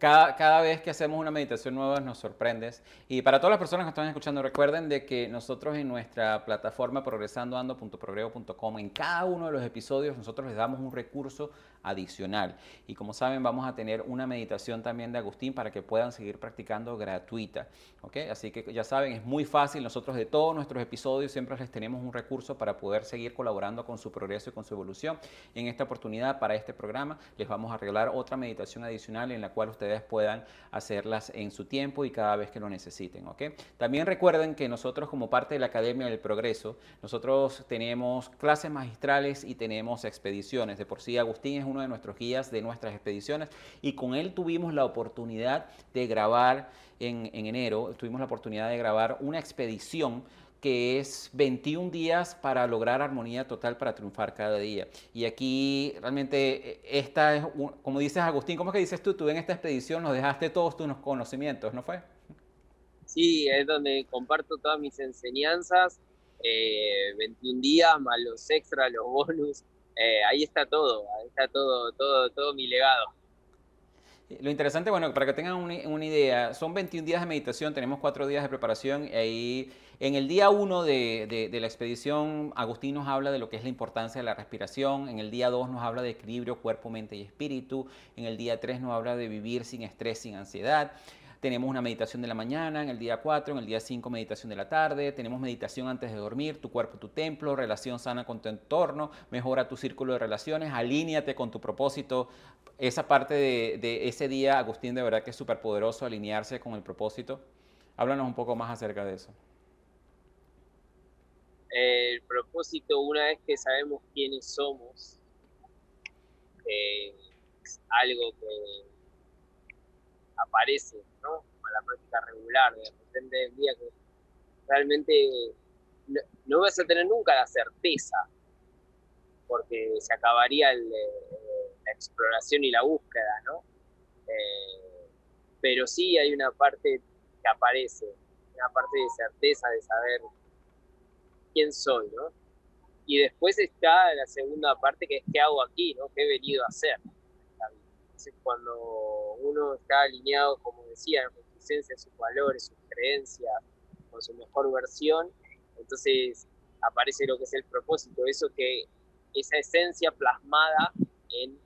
cada, vez que hacemos una meditación nueva nos sorprendes. Y para todas las personas que están escuchando, recuerden de que nosotros en nuestra plataforma progresandoando.progreo.com, en cada uno de los episodios nosotros les damos un recurso adicional. Y como saben, vamos a tener una meditación también de Agustín para que puedan seguir practicando gratuita. ¿ok? Así que ya saben, es muy fácil. Nosotros de todos nuestros episodios siempre les tenemos un recurso para poder seguir colaborando con su progreso y con su evolución. En esta oportunidad, para este programa, les vamos a regalar otra meditación adicional en la cual ustedes puedan hacerlas en su tiempo y cada vez que lo necesiten. ¿ok? También recuerden que nosotros como parte de la Academia del Progreso, nosotros tenemos clases magistrales y tenemos expediciones. De por sí, Agustín es uno de nuestros guías de nuestras expediciones y con él tuvimos la oportunidad de grabar en, enero, tuvimos la oportunidad de grabar una expedición que es 21 días para lograr armonía total para triunfar cada día. Y aquí realmente esta es, como dices Agustín, ¿cómo es que dices tú? Tú en esta expedición nos dejaste todos tus conocimientos, ¿no fue? Sí, es donde comparto todas mis enseñanzas, 21 eh, días más los extras, los bonus, eh, ahí está todo, ahí está todo, todo, todo mi legado. Lo interesante, bueno, para que tengan una, idea, son 21 días de meditación, tenemos 4 días de preparación. Y ahí, en el día 1 de, de, la expedición, Agustín nos habla de lo que es la importancia de la respiración. En el día 2 nos habla de equilibrio cuerpo, mente y espíritu. En el día 3 nos habla de vivir sin estrés, sin ansiedad. Tenemos una meditación de la mañana, en el día 4, en el día 5 meditación de la tarde, tenemos meditación antes de dormir, tu cuerpo, tu templo, relación sana con tu entorno, mejora tu círculo de relaciones, alíñate con tu propósito. Esa parte de, ese día, Agustín, de verdad que es súper poderoso alinearse con el propósito. Háblanos un poco más acerca de eso. El propósito, una vez que sabemos quiénes somos, eh, es algo que aparece, ¿no? A la práctica regular, de repente del día que realmente no, vas a tener nunca la certeza, porque se acabaría eh, la exploración y la búsqueda, ¿no? Eh, pero sí hay una parte que aparece, una parte de certeza de saber quién soy, ¿no? Y después está la segunda parte que es qué hago aquí, ¿no? ¿Qué he venido a hacer? Cuando uno está alineado, como decía, con su esencia, sus valores, sus creencias, con su mejor versión, entonces aparece lo que es el propósito, eso que, esa esencia plasmada en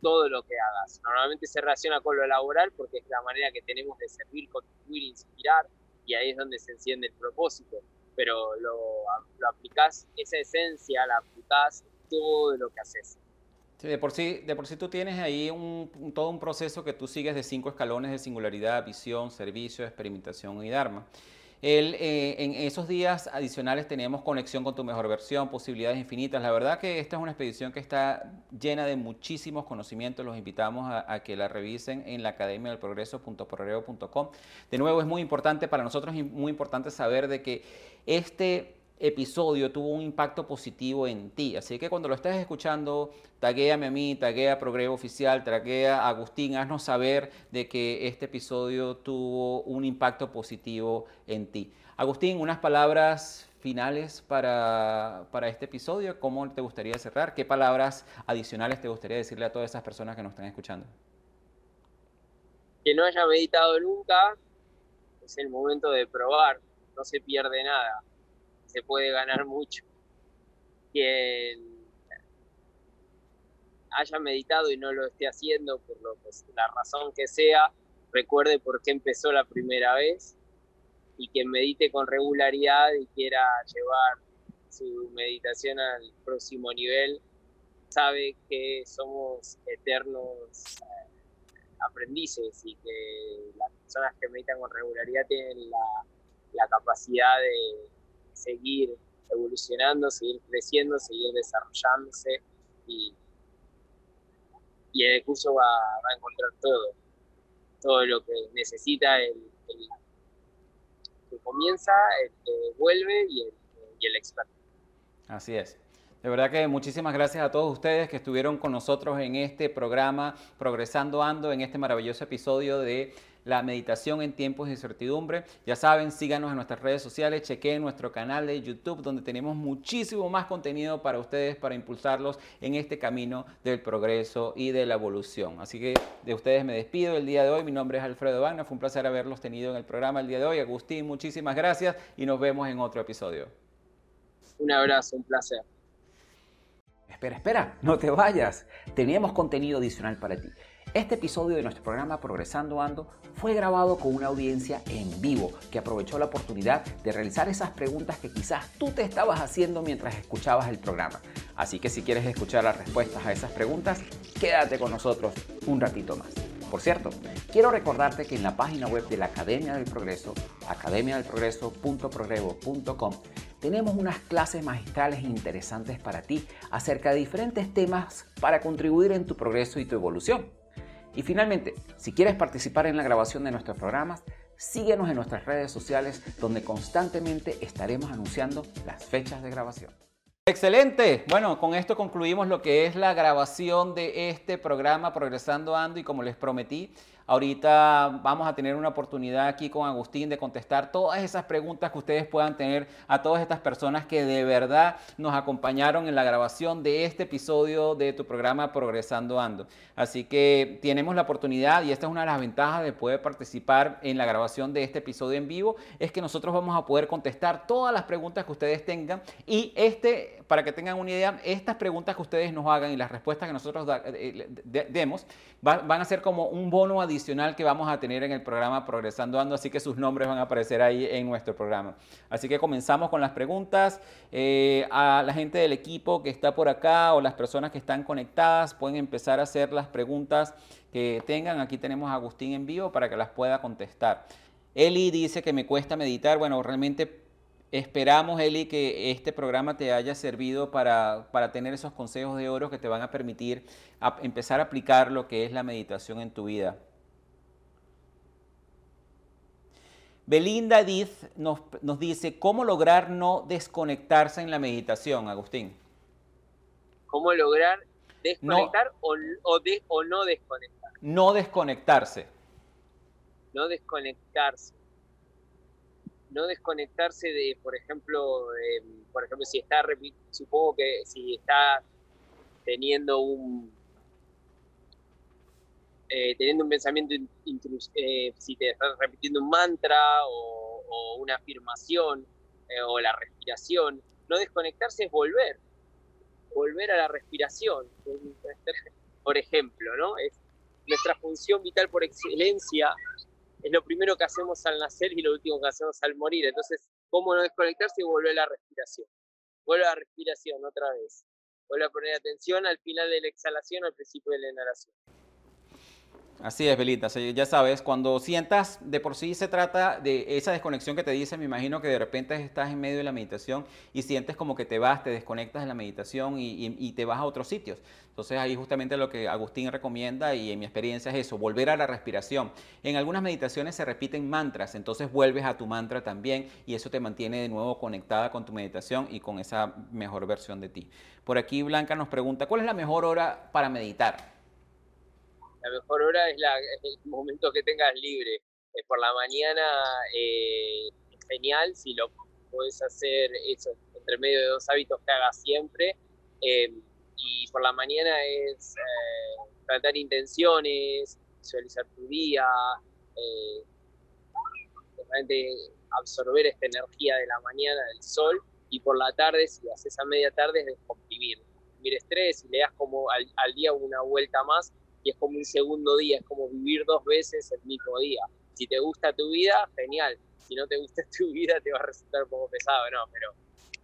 todo lo que hagas. Normalmente se relaciona con lo laboral porque es la manera que tenemos de servir, contribuir, inspirar, y ahí es donde se enciende el propósito. Pero lo, lo aplicás, esa esencia la aplicás todo lo que haces. Sí, de por sí, de por sí tú tienes ahí todo un proceso que tú sigues de cinco escalones de singularidad, visión, servicio, experimentación y dharma. El, eh, en esos días adicionales tenemos conexión con tu mejor versión, posibilidades infinitas. La verdad que esta es una expedición que está llena de muchísimos conocimientos. Los invitamos a, que la revisen en la academia del progreso.progreo.com. De nuevo, es muy importante para nosotros, muy importante saber de que este episodio tuvo un impacto positivo en ti. Así que cuando lo estés escuchando, taguéame a mí, taguea a Progreso Oficial, taguea a Agustín, haznos saber de que este episodio tuvo un impacto positivo en ti. Agustín, unas palabras finales para, para este episodio. ¿Cómo te gustaría cerrar? ¿Qué palabras adicionales te gustaría decirle a todas esas personas que nos están escuchando? Que no haya meditado nunca, es el momento de probar, no se pierde nada se puede ganar mucho. Quien haya meditado y no lo esté haciendo por lo la razón que sea, recuerde por qué empezó la primera vez y quien medite con regularidad y quiera llevar su meditación al próximo nivel, sabe que somos eternos eh, aprendices y que las personas que meditan con regularidad tienen la capacidad de, seguir evolucionando, seguir creciendo, seguir desarrollándose y, y el curso va, a encontrar todo, todo lo que necesita el, que comienza, el que vuelve y el, y el experto. Así es. De verdad que muchísimas gracias a todos ustedes que estuvieron con nosotros en este programa Progresando Ando, en este maravilloso episodio de la meditación en tiempos de incertidumbre. Ya saben, síganos en nuestras redes sociales, chequeen nuestro canal de YouTube donde tenemos muchísimo más contenido para ustedes, para impulsarlos en este camino del progreso y de la evolución. Así que de ustedes me despido el día de hoy. Mi nombre es Alfredo Wagner, fue un placer haberlos tenido en el programa el día de hoy. Agustín, muchísimas gracias y nos vemos en otro episodio. Un abrazo, un placer. Espera, espera, no te vayas. Teníamos contenido adicional para ti. Este episodio de nuestro programa Progresando Ando fue grabado con una audiencia en vivo que aprovechó la oportunidad de realizar esas preguntas que quizás tú te estabas haciendo mientras escuchabas el programa. Así que si quieres escuchar las respuestas a esas preguntas, quédate con nosotros un ratito más. Por cierto, quiero recordarte que en la página web de la Academia del Progreso, academiadelprogreso.progreso.com, tenemos unas clases magistrales interesantes para ti acerca de diferentes temas para contribuir en tu progreso y tu evolución. Y finalmente, si quieres participar en la grabación de nuestros programas, síguenos en nuestras redes sociales donde constantemente estaremos anunciando las fechas de grabación. Excelente. Bueno, con esto concluimos lo que es la grabación de este programa Progresando Ando y como les prometí, Ahorita vamos a tener una oportunidad aquí con Agustín de contestar todas esas preguntas que ustedes puedan tener a todas estas personas que de verdad nos acompañaron en la grabación de este episodio de tu programa Progresando Ando. Así que tenemos la oportunidad y esta es una de las ventajas de poder participar en la grabación de este episodio en vivo, es que nosotros vamos a poder contestar todas las preguntas que ustedes tengan y este, para que tengan una idea, estas preguntas que ustedes nos hagan y las respuestas que nosotros eh, demos van a ser como un bono adicional que vamos a tener en el programa Progresando Ando, así que sus nombres van a aparecer ahí en nuestro programa. Así que comenzamos con las preguntas. Eh, a la gente del equipo que está por acá o las personas que están conectadas pueden empezar a hacer las preguntas que tengan. Aquí tenemos a Agustín en vivo para que las pueda contestar. Eli dice que me cuesta meditar. Bueno, realmente Esperamos, Eli, que este programa te haya servido para, para, tener esos consejos de oro que te van a permitir empezar a aplicar lo que es la meditación en tu vida. Belinda Edith nos, dice, ¿cómo lograr no desconectarse en la meditación, Agustín? ¿Cómo lograr desconectar o, o, no desconectar? No desconectarse. No desconectarse. No desconectarse de, por ejemplo, por ejemplo, si está, supongo que si está teniendo un, eh, teniendo un pensamiento eh, si te estás repitiendo un mantra o, una afirmación eh, o la respiración, no desconectarse es volver, volver a la respiración, por ejemplo, ¿no? Es nuestra función vital por excelencia es lo primero que hacemos al nacer y lo último que hacemos al morir. Entonces, ¿cómo no desconectarse y volver a la respiración? Vuelve a la respiración otra vez. Vuelve a poner atención al final de la exhalación, al principio de la inhalación. Así es, Belita. Ya sabes, cuando sientas, de por sí se trata de esa desconexión que te dice, me imagino que de repente estás en medio de la meditación y sientes como que te vas, te desconectas de la meditación y, te vas a otros sitios. Entonces ahí justamente lo que Agustín recomienda y en mi experiencia es eso, volver a la respiración. En algunas meditaciones se repiten mantras, entonces vuelves a tu mantra también y eso te mantiene de nuevo conectada con tu meditación y con esa mejor versión de ti. Por aquí Blanca nos pregunta, ¿cuál es la mejor hora para meditar? La mejor hora es, el momento que tengas libre. Eh, por la mañana eh, es genial si lo puedes hacer eso entre medio de dos hábitos que hagas siempre. Eh, y por la mañana es tratar intenciones, visualizar tu día, realmente absorber esta energía de la mañana del sol. Y por la tarde, si haces a media tarde, es descomprimir. Descomprimir estrés y le das como al, al día una vuelta más y es como un segundo día, es como vivir dos veces el mismo día. Si te gusta tu vida, genial. Si no te gusta [LAUGHS] tu vida, te va a resultar un poco pesado, no, pero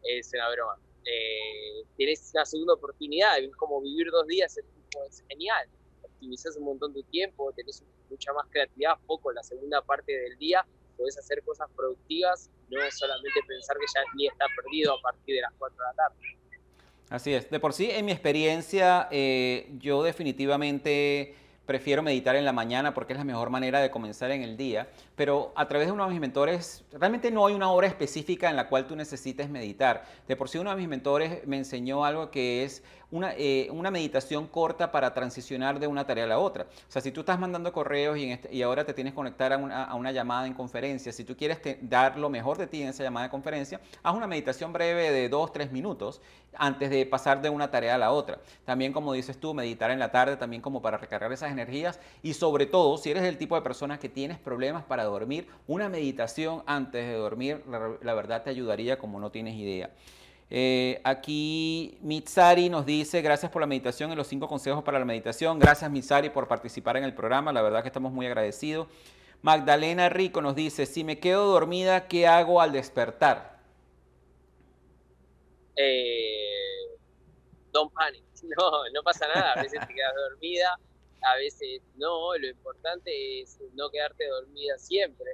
es una broma. Eh, tienes una segunda oportunidad, es como vivir dos días, es, genial. Optimizas un montón tu tiempo, tenés mucha más creatividad, poco la segunda parte del día, podés hacer cosas productivas, no solamente pensar que ya el día está perdido a partir de las 4 de la tarde. Así es. De por sí, en mi experiencia, eh, yo definitivamente prefiero meditar en la mañana porque es la mejor manera de comenzar en el día, pero a través de uno de mis mentores, realmente no hay una hora específica en la cual tú necesites meditar. De por sí uno de mis mentores me enseñó algo que es una, eh, una meditación corta para transicionar de una tarea a la otra. O sea, si tú estás mandando correos y, este, ahora te tienes que conectar a una, a una, llamada en conferencia, si tú quieres dar lo mejor de ti en esa llamada de conferencia, haz una meditación breve de dos, tres minutos antes de pasar de una tarea a la otra. También, como dices tú, meditar en la tarde, también como para recargar esas energías y sobre todo, si eres el tipo de persona que tienes problemas para dormir, una meditación antes de dormir, la verdad te ayudaría como no tienes idea. Eh, aquí Mitsari nos dice, gracias por la meditación y los cinco consejos para la meditación. Gracias Mitsari por participar en el programa, la verdad que estamos muy agradecidos. Magdalena Rico nos dice, si me quedo dormida, ¿qué hago al despertar? Eh, don't panic, [LAUGHS] no, no pasa nada, a veces te quedas dormida, a veces no, lo importante es no quedarte dormida siempre.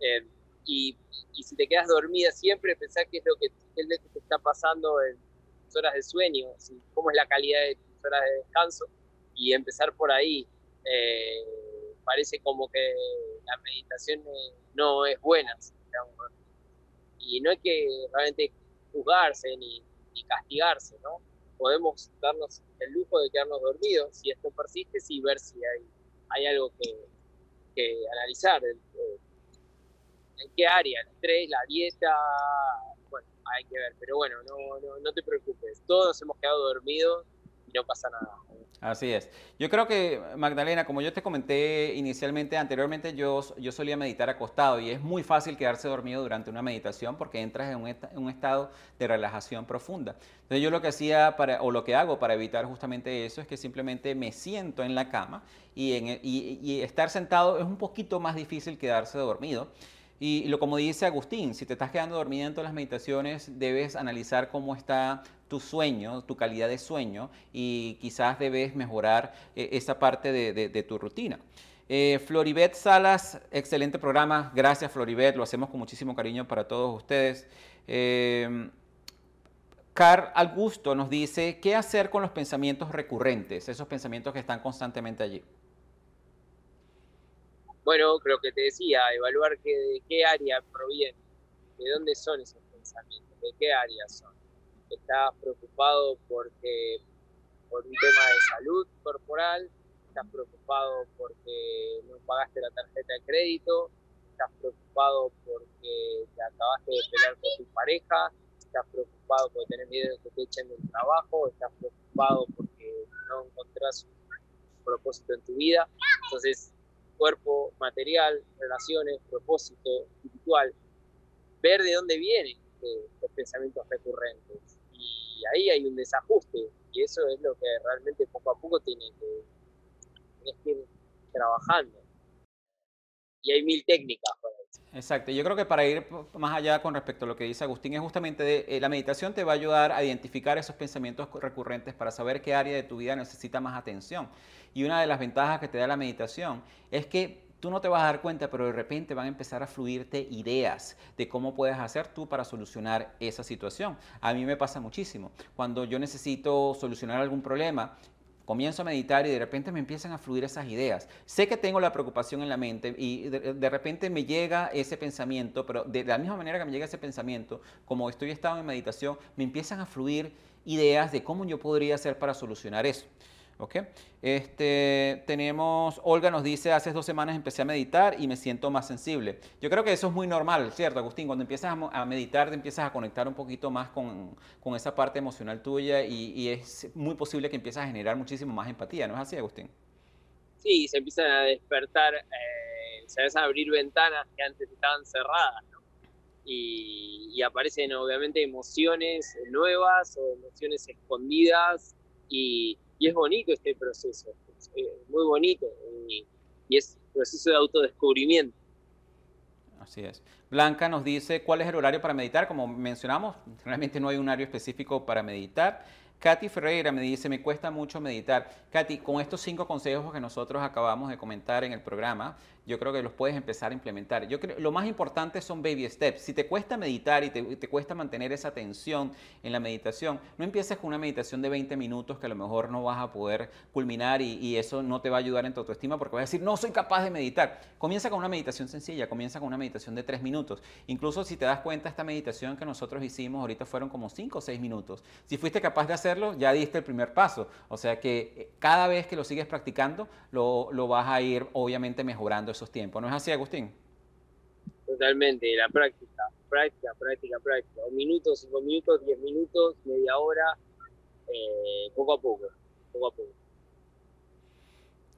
Eh, y, si te quedas dormida siempre, pensar qué es lo que, te está pasando en tus horas de sueño, cómo es la calidad de tus horas de descanso y empezar por ahí. Eh, parece como que la meditación no es buena, y no hay que realmente juzgarse ni, castigarse, ¿no? Podemos darnos el lujo de quedarnos dormidos si esto persiste y ver si hay, hay algo que, que analizar en qué área, el estrés, la dieta, hay que ver, pero bueno, no, no, no te preocupes, todos hemos quedado dormidos y no pasa nada. Así es. Yo creo que, Magdalena, como yo te comenté inicialmente, anteriormente yo, yo solía meditar acostado y es muy fácil quedarse dormido durante una meditación porque entras en un, en un, estado de relajación profunda. Entonces yo lo que hacía para, o lo que hago para evitar justamente eso es que simplemente me siento en la cama y, en, y, y estar sentado es un poquito más difícil quedarse dormido. Y lo como dice Agustín, si te estás quedando dormido en todas las meditaciones, debes analizar cómo está tu sueño, tu calidad de sueño y quizás debes mejorar eh, esa parte de, tu rutina. Eh, Floribet Salas, excelente programa. Gracias Floribet, lo hacemos con muchísimo cariño para todos ustedes. Eh, Car Augusto nos dice, ¿qué hacer con los pensamientos recurrentes, esos pensamientos que están constantemente allí? Bueno, creo que te decía, evaluar qué, de qué área proviene, de dónde son esos pensamientos, de qué área son. ¿Estás preocupado porque por un tema de salud corporal? ¿Estás preocupado porque no pagaste la tarjeta de crédito? ¿Estás preocupado porque te acabaste de pelear con tu pareja? ¿Estás preocupado porque tenés miedo de que te echen del trabajo? ¿Estás preocupado porque no encontrás un propósito en tu vida? Entonces, cuerpo, material, relaciones, propósito, espiritual, ver de dónde viene, estos pensamientos recurrentes. Y ahí hay un desajuste y eso es lo que realmente poco a poco tiene que, que ir trabajando. Y hay mil técnicas para. Exacto, yo creo que para ir más allá con respecto a lo que dice Agustín, es justamente eh, la meditación te va a ayudar a identificar esos pensamientos recurrentes para saber qué área de tu vida necesita más atención. Y una de las ventajas que te da la meditación es que tú no te vas a dar cuenta, pero de repente van a empezar a fluirte ideas de cómo puedes hacer tú para solucionar esa situación. A mí me pasa muchísimo. Cuando yo necesito solucionar algún problema, comienzo a meditar y de repente me empiezan a fluir esas ideas. Sé que tengo la preocupación en la mente y de, repente me llega ese pensamiento, pero de la misma manera que me llega ese pensamiento, como estoy estado en meditación, me empiezan a fluir ideas de cómo yo podría hacer para solucionar eso. ¿Ok? Este, tenemos, Olga nos dice, hace dos semanas empecé a meditar y me siento más sensible. Yo creo que eso es muy normal, ¿cierto, Agustín? Cuando empiezas a, meditar, te empiezas a conectar un poquito más con, con esa parte emocional tuya y, y, es muy posible que empieces a generar muchísimo más empatía, ¿no es así, Agustín? Sí, se empiezan a despertar, eh, se empiezan a abrir ventanas que antes estaban cerradas, ¿no? Y, y aparecen obviamente emociones nuevas o emociones escondidas y y es bonito este proceso, es muy bonito y, es proceso de autodescubrimiento. Así es. Blanca nos dice cuál es el horario para meditar. Como mencionamos, realmente no hay un horario específico para meditar. Katy Ferreira me dice, me cuesta mucho meditar. Katy, con estos cinco consejos que nosotros acabamos de comentar en el programa, yo creo que los puedes empezar a implementar. Yo creo lo más importante son baby steps. Si te cuesta meditar y te, cuesta mantener esa atención en la meditación, no empieces con una meditación de 20 minutos que a lo mejor no vas a poder culminar y, y eso no te va a ayudar en tu autoestima porque vas a decir, no soy capaz de meditar. Comienza con una meditación sencilla, comienza con una meditación de 3 minutos. Incluso si te das cuenta, esta meditación que nosotros hicimos ahorita fueron como 5 o 6 minutos. Si fuiste capaz de hacerlo, ya diste el primer paso. O sea que eh, cada vez que lo sigues practicando, lo, lo vas a ir obviamente mejorando esos tiempos. ¿No es así, Agustín? Totalmente, la práctica, práctica, práctica, práctica. Un minuto, cinco minutos, diez minutos, media hora, eh, poco a poco, poco a poco.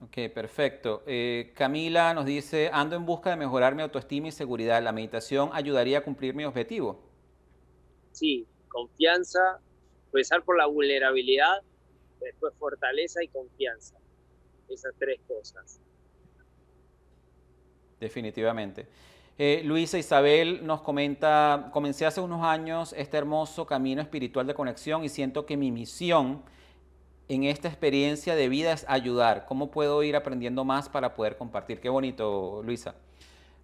Ok, perfecto. Eh, Camila nos dice, ando en busca de mejorar mi autoestima y seguridad. ¿La meditación ayudaría a cumplir mi objetivo? Sí, confianza, empezar por la vulnerabilidad, después fortaleza y confianza. Esas tres cosas definitivamente. Eh, Luisa Isabel nos comenta, comencé hace unos años este hermoso camino espiritual de conexión y siento que mi misión en esta experiencia de vida es ayudar. ¿Cómo puedo ir aprendiendo más para poder compartir? Qué bonito, Luisa.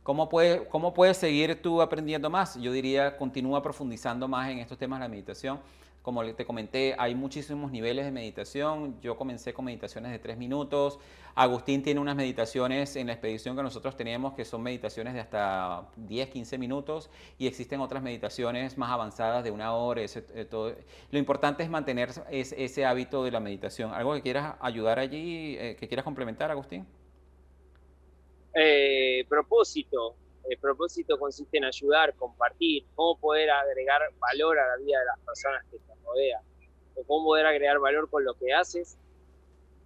¿Cómo, puede, ¿Cómo puedes seguir tú aprendiendo más? Yo diría, continúa profundizando más en estos temas de la meditación como te comenté, hay muchísimos niveles de meditación. Yo comencé con meditaciones de tres minutos. Agustín tiene unas meditaciones en la expedición que nosotros teníamos que son meditaciones de hasta 10, 15 minutos y existen otras meditaciones más avanzadas de una hora. Eh, todo. Lo importante es mantener ese hábito de la meditación. ¿Algo que quieras ayudar allí, eh, que quieras complementar, Agustín? Eh, propósito el propósito consiste en ayudar, compartir, cómo poder agregar valor a la vida de las personas que te rodean, o cómo poder agregar valor con lo que haces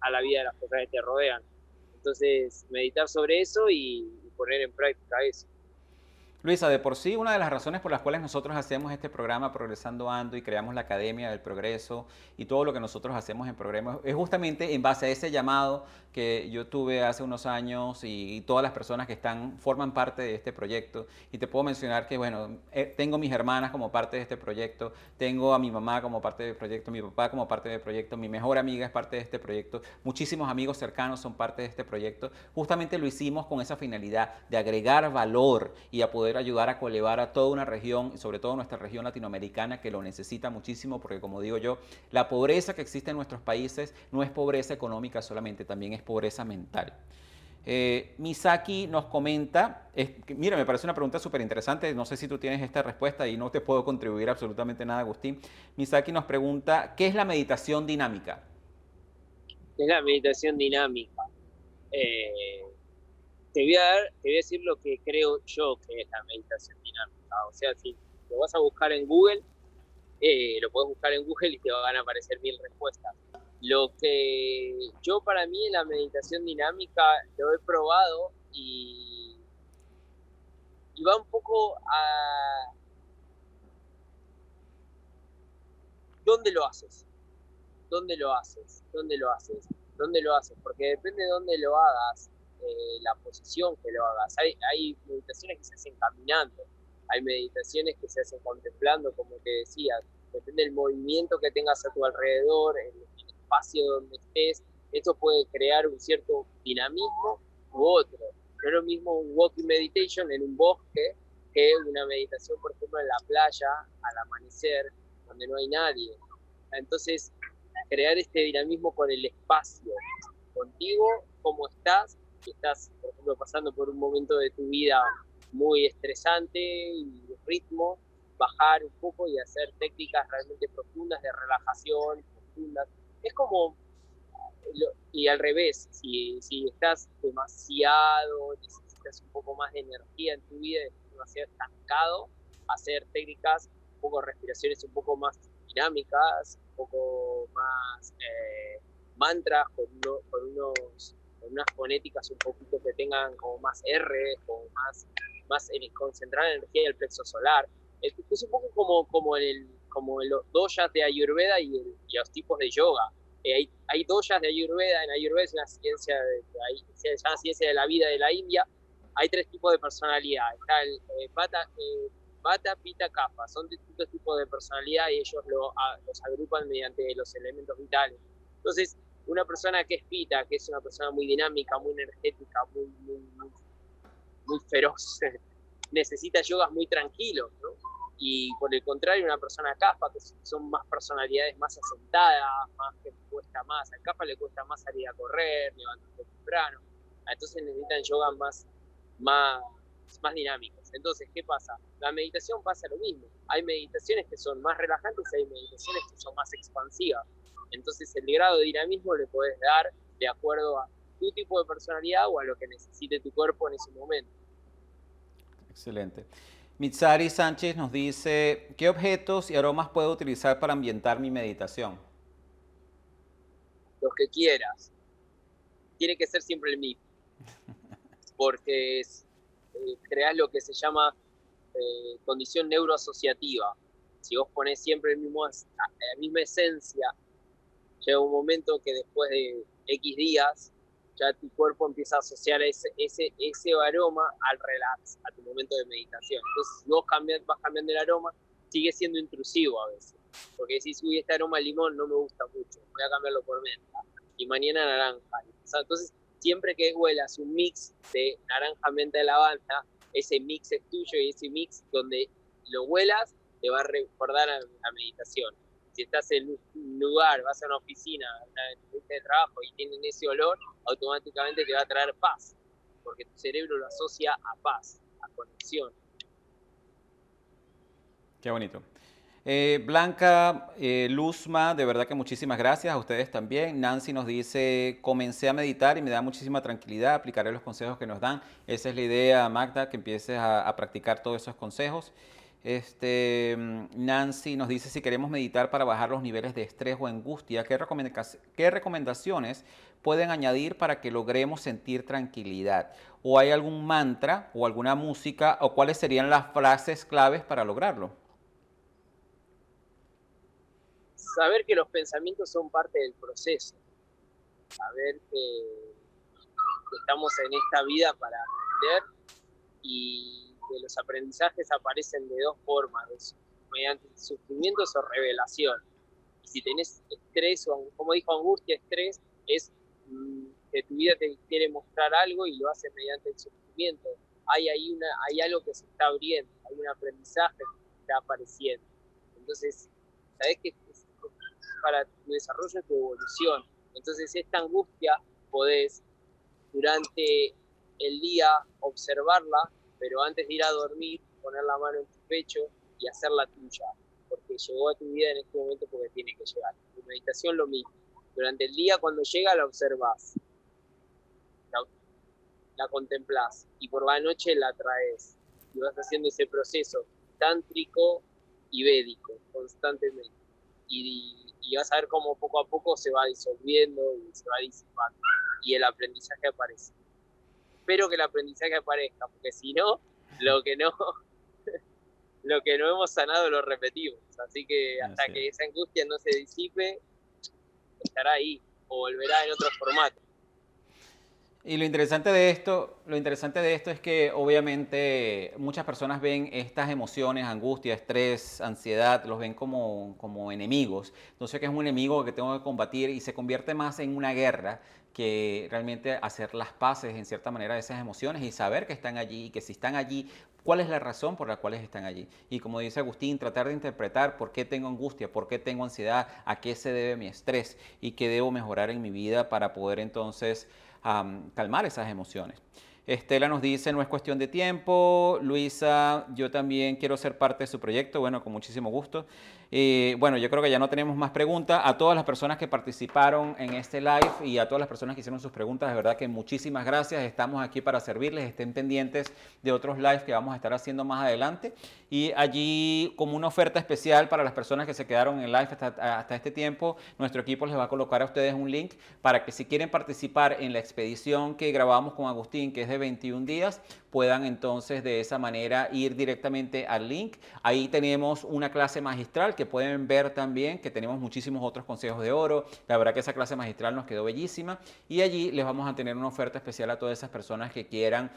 a la vida de las personas que te rodean. Entonces, meditar sobre eso y, poner en práctica eso. Luisa, de por sí, una de las razones por las cuales nosotros hacemos este programa Progresando Ando y creamos la Academia del Progreso y todo lo que nosotros hacemos en Progreso es justamente en base a ese llamado que yo tuve hace unos años y, todas las personas que están, forman parte de este proyecto. Y te puedo mencionar que, bueno, eh, tengo mis hermanas como parte de este proyecto, tengo a mi mamá como parte del proyecto, mi papá como parte del proyecto, mi mejor amiga es parte de este proyecto, muchísimos amigos cercanos son parte de este proyecto. Justamente lo hicimos con esa finalidad de agregar valor y a poder ayudar a colevar a toda una región, sobre todo nuestra región latinoamericana, que lo necesita muchísimo, porque como digo yo, la pobreza que existe en nuestros países no es pobreza económica solamente, también es pobreza mental. Eh, Misaki nos comenta, mira, me parece una pregunta súper interesante, no sé si tú tienes esta respuesta y no te puedo contribuir absolutamente nada, Agustín. Misaki nos pregunta, ¿qué es la meditación dinámica? ¿Qué es la meditación dinámica? Eh, te, voy a dar, te voy a decir lo que creo yo que es la meditación dinámica. O sea, si lo vas a buscar en Google, eh, lo puedes buscar en Google y te van a aparecer mil respuestas lo que yo para mí en la meditación dinámica lo he probado y, va un poco a, ¿dónde lo haces? ¿Dónde lo haces? ¿Dónde lo haces? ¿Dónde lo haces? Porque depende de dónde lo hagas, eh, la posición que lo hagas. Hay, hay meditaciones que se hacen caminando, hay meditaciones que se hacen contemplando, como te decía, depende del movimiento que tengas a tu alrededor, el, el espacio donde estés, esto puede crear un cierto dinamismo u otro. No es lo mismo un walking meditation en un bosque que una meditación, por ejemplo, en la playa al amanecer, donde no hay nadie. Entonces, crear este dinamismo con el espacio, contigo, cómo estás, si estás, por ejemplo, pasando por un momento de tu vida muy estresante y ritmo, bajar un poco y hacer técnicas realmente profundas de relajación, profundas. Es como, y al revés, si, si estás demasiado, necesitas un poco más de energía en tu vida, demasiado estancado, hacer técnicas, un poco respiraciones un poco más dinámicas, un poco más eh, mantras, con, con, unos, con unas fonéticas un poquito que tengan como más R, como más, más en, concentrar la energía del plexo solar. Es, es un poco como, como, el, como los doyas de Ayurveda y, el, y los tipos de yoga. Eh, hay, hay doyas de Ayurveda, en Ayurveda es una ciencia de, de, se llama ciencia de la vida de la India, hay tres tipos de personalidad. Está el eh, Bata, eh, Bata, Pita, Kapha. Son distintos tipos de personalidad y ellos lo, a, los agrupan mediante los elementos vitales. Entonces, una persona que es Pita, que es una persona muy dinámica, muy energética, muy, muy, muy, muy feroz, [LAUGHS] necesita yogas muy tranquilos, ¿no? Y por el contrario, una persona Kapha, que son más personalidades más asentadas, más que cuesta más. Al Kapha le cuesta más salir a correr, levantarse temprano. Entonces necesitan yogas más más, más dinámicas. Entonces, ¿qué pasa? La meditación pasa lo mismo. Hay meditaciones que son más relajantes y hay meditaciones que son más expansivas. Entonces, el grado de dinamismo le puedes dar de acuerdo a tu tipo de personalidad o a lo que necesite tu cuerpo en ese momento. Excelente. Mitsari Sánchez nos dice, ¿qué objetos y aromas puedo utilizar para ambientar mi meditación? Los que quieras. Tiene que ser siempre el mismo. [LAUGHS] porque es, eh, creas lo que se llama eh, condición neuroasociativa. Si vos ponés siempre el mismo, la misma esencia, llega un momento que después de X días, ya tu cuerpo empieza a asociar ese, ese, ese aroma al relax, a tu momento de meditación. Entonces, vos cambias, vas cambiando el aroma, sigue siendo intrusivo a veces. Porque si uy, este aroma de limón no me gusta mucho, voy a cambiarlo por menta. Y mañana naranja. Entonces, siempre que huelas un mix de naranja, menta y lavanda, ese mix es tuyo y ese mix donde lo huelas te va a recordar a la meditación. Si estás en un lugar, vas a una oficina, una entrevista de trabajo y tienen ese olor, automáticamente te va a traer paz, porque tu cerebro lo asocia a paz, a conexión. Qué bonito. Eh, Blanca eh, Luzma, de verdad que muchísimas gracias a ustedes también. Nancy nos dice, comencé a meditar y me da muchísima tranquilidad, aplicaré los consejos que nos dan. Esa es la idea, Magda, que empieces a, a practicar todos esos consejos. Este, Nancy nos dice si queremos meditar para bajar los niveles de estrés o angustia, ¿qué, ¿qué recomendaciones pueden añadir para que logremos sentir tranquilidad? ¿O hay algún mantra o alguna música o cuáles serían las frases claves para lograrlo? saber que los pensamientos son parte del proceso, saber que, estamos en esta vida para aprender y que los aprendizajes aparecen de dos formas, mediante sufrimientos o revelación. Y si tenés estrés, o como dijo Angustia, estrés es mm, que tu vida te quiere mostrar algo y lo hace mediante el sufrimiento. Hay, ahí una, hay algo que se está abriendo, hay un aprendizaje que está apareciendo. Entonces, sabes que para tu desarrollo y tu evolución. Entonces esta angustia podés durante el día observarla, pero antes de ir a dormir, poner la mano en tu pecho y hacerla tuya, porque llegó a tu vida en este momento porque tiene que llegar. Tu meditación lo mismo. Durante el día cuando llega la observas, la, la y por la noche la traes y vas haciendo ese proceso tántrico y védico constantemente. Y, y vas a ver cómo poco a poco se va disolviendo y se va disipando y el aprendizaje aparece. Espero que el aprendizaje aparezca, porque si no, lo que no, [LAUGHS] lo que no hemos sanado lo repetimos. Así que hasta que esa angustia no se disipe, estará ahí o volverá en otro formato. Y lo interesante de esto, lo interesante de esto es que obviamente muchas personas ven estas emociones, angustia, estrés, ansiedad, los ven como, como enemigos. Entonces que es un enemigo que tengo que combatir y se convierte más en una guerra que realmente hacer las paces en cierta manera de esas emociones y saber que están allí y que si están allí, cuál es la razón por la cual están allí. Y como dice Agustín, tratar de interpretar por qué tengo angustia, por qué tengo ansiedad, a qué se debe mi estrés y qué debo mejorar en mi vida para poder entonces calmar esas emociones. Estela nos dice, no es cuestión de tiempo. Luisa, yo también quiero ser parte de su proyecto. Bueno, con muchísimo gusto. Bueno, yo creo que ya no tenemos más preguntas. A todas las personas que participaron en este live y a todas las personas que hicieron sus preguntas, de verdad que muchísimas gracias. Estamos aquí para servirles. Estén pendientes de otros lives que vamos a estar haciendo más adelante. Y allí, como una oferta especial para las personas que se quedaron en live hasta, hasta este tiempo, nuestro equipo les va a colocar a ustedes un link para que si quieren participar en la expedición que grabamos con Agustín, que es de 21 días, puedan entonces de esa manera ir directamente al link. Ahí tenemos una clase magistral que pueden ver también, que tenemos muchísimos otros consejos de oro. La verdad que esa clase magistral nos quedó bellísima y allí les vamos a tener una oferta especial a todas esas personas que quieran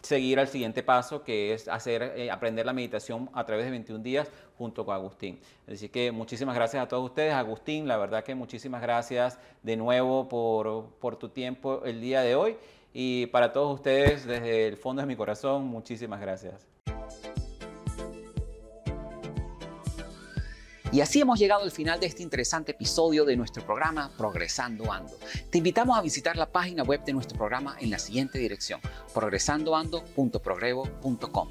seguir al siguiente paso, que es hacer, eh, aprender la meditación a través de 21 días junto con Agustín. Así que muchísimas gracias a todos ustedes. Agustín, la verdad que muchísimas gracias de nuevo por, por tu tiempo el día de hoy. Y para todos ustedes, desde el fondo de mi corazón, muchísimas gracias. Y así hemos llegado al final de este interesante episodio de nuestro programa Progresando Ando. Te invitamos a visitar la página web de nuestro programa en la siguiente dirección, progresandoando.progrevo.com,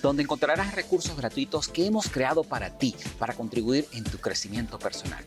donde encontrarás recursos gratuitos que hemos creado para ti, para contribuir en tu crecimiento personal.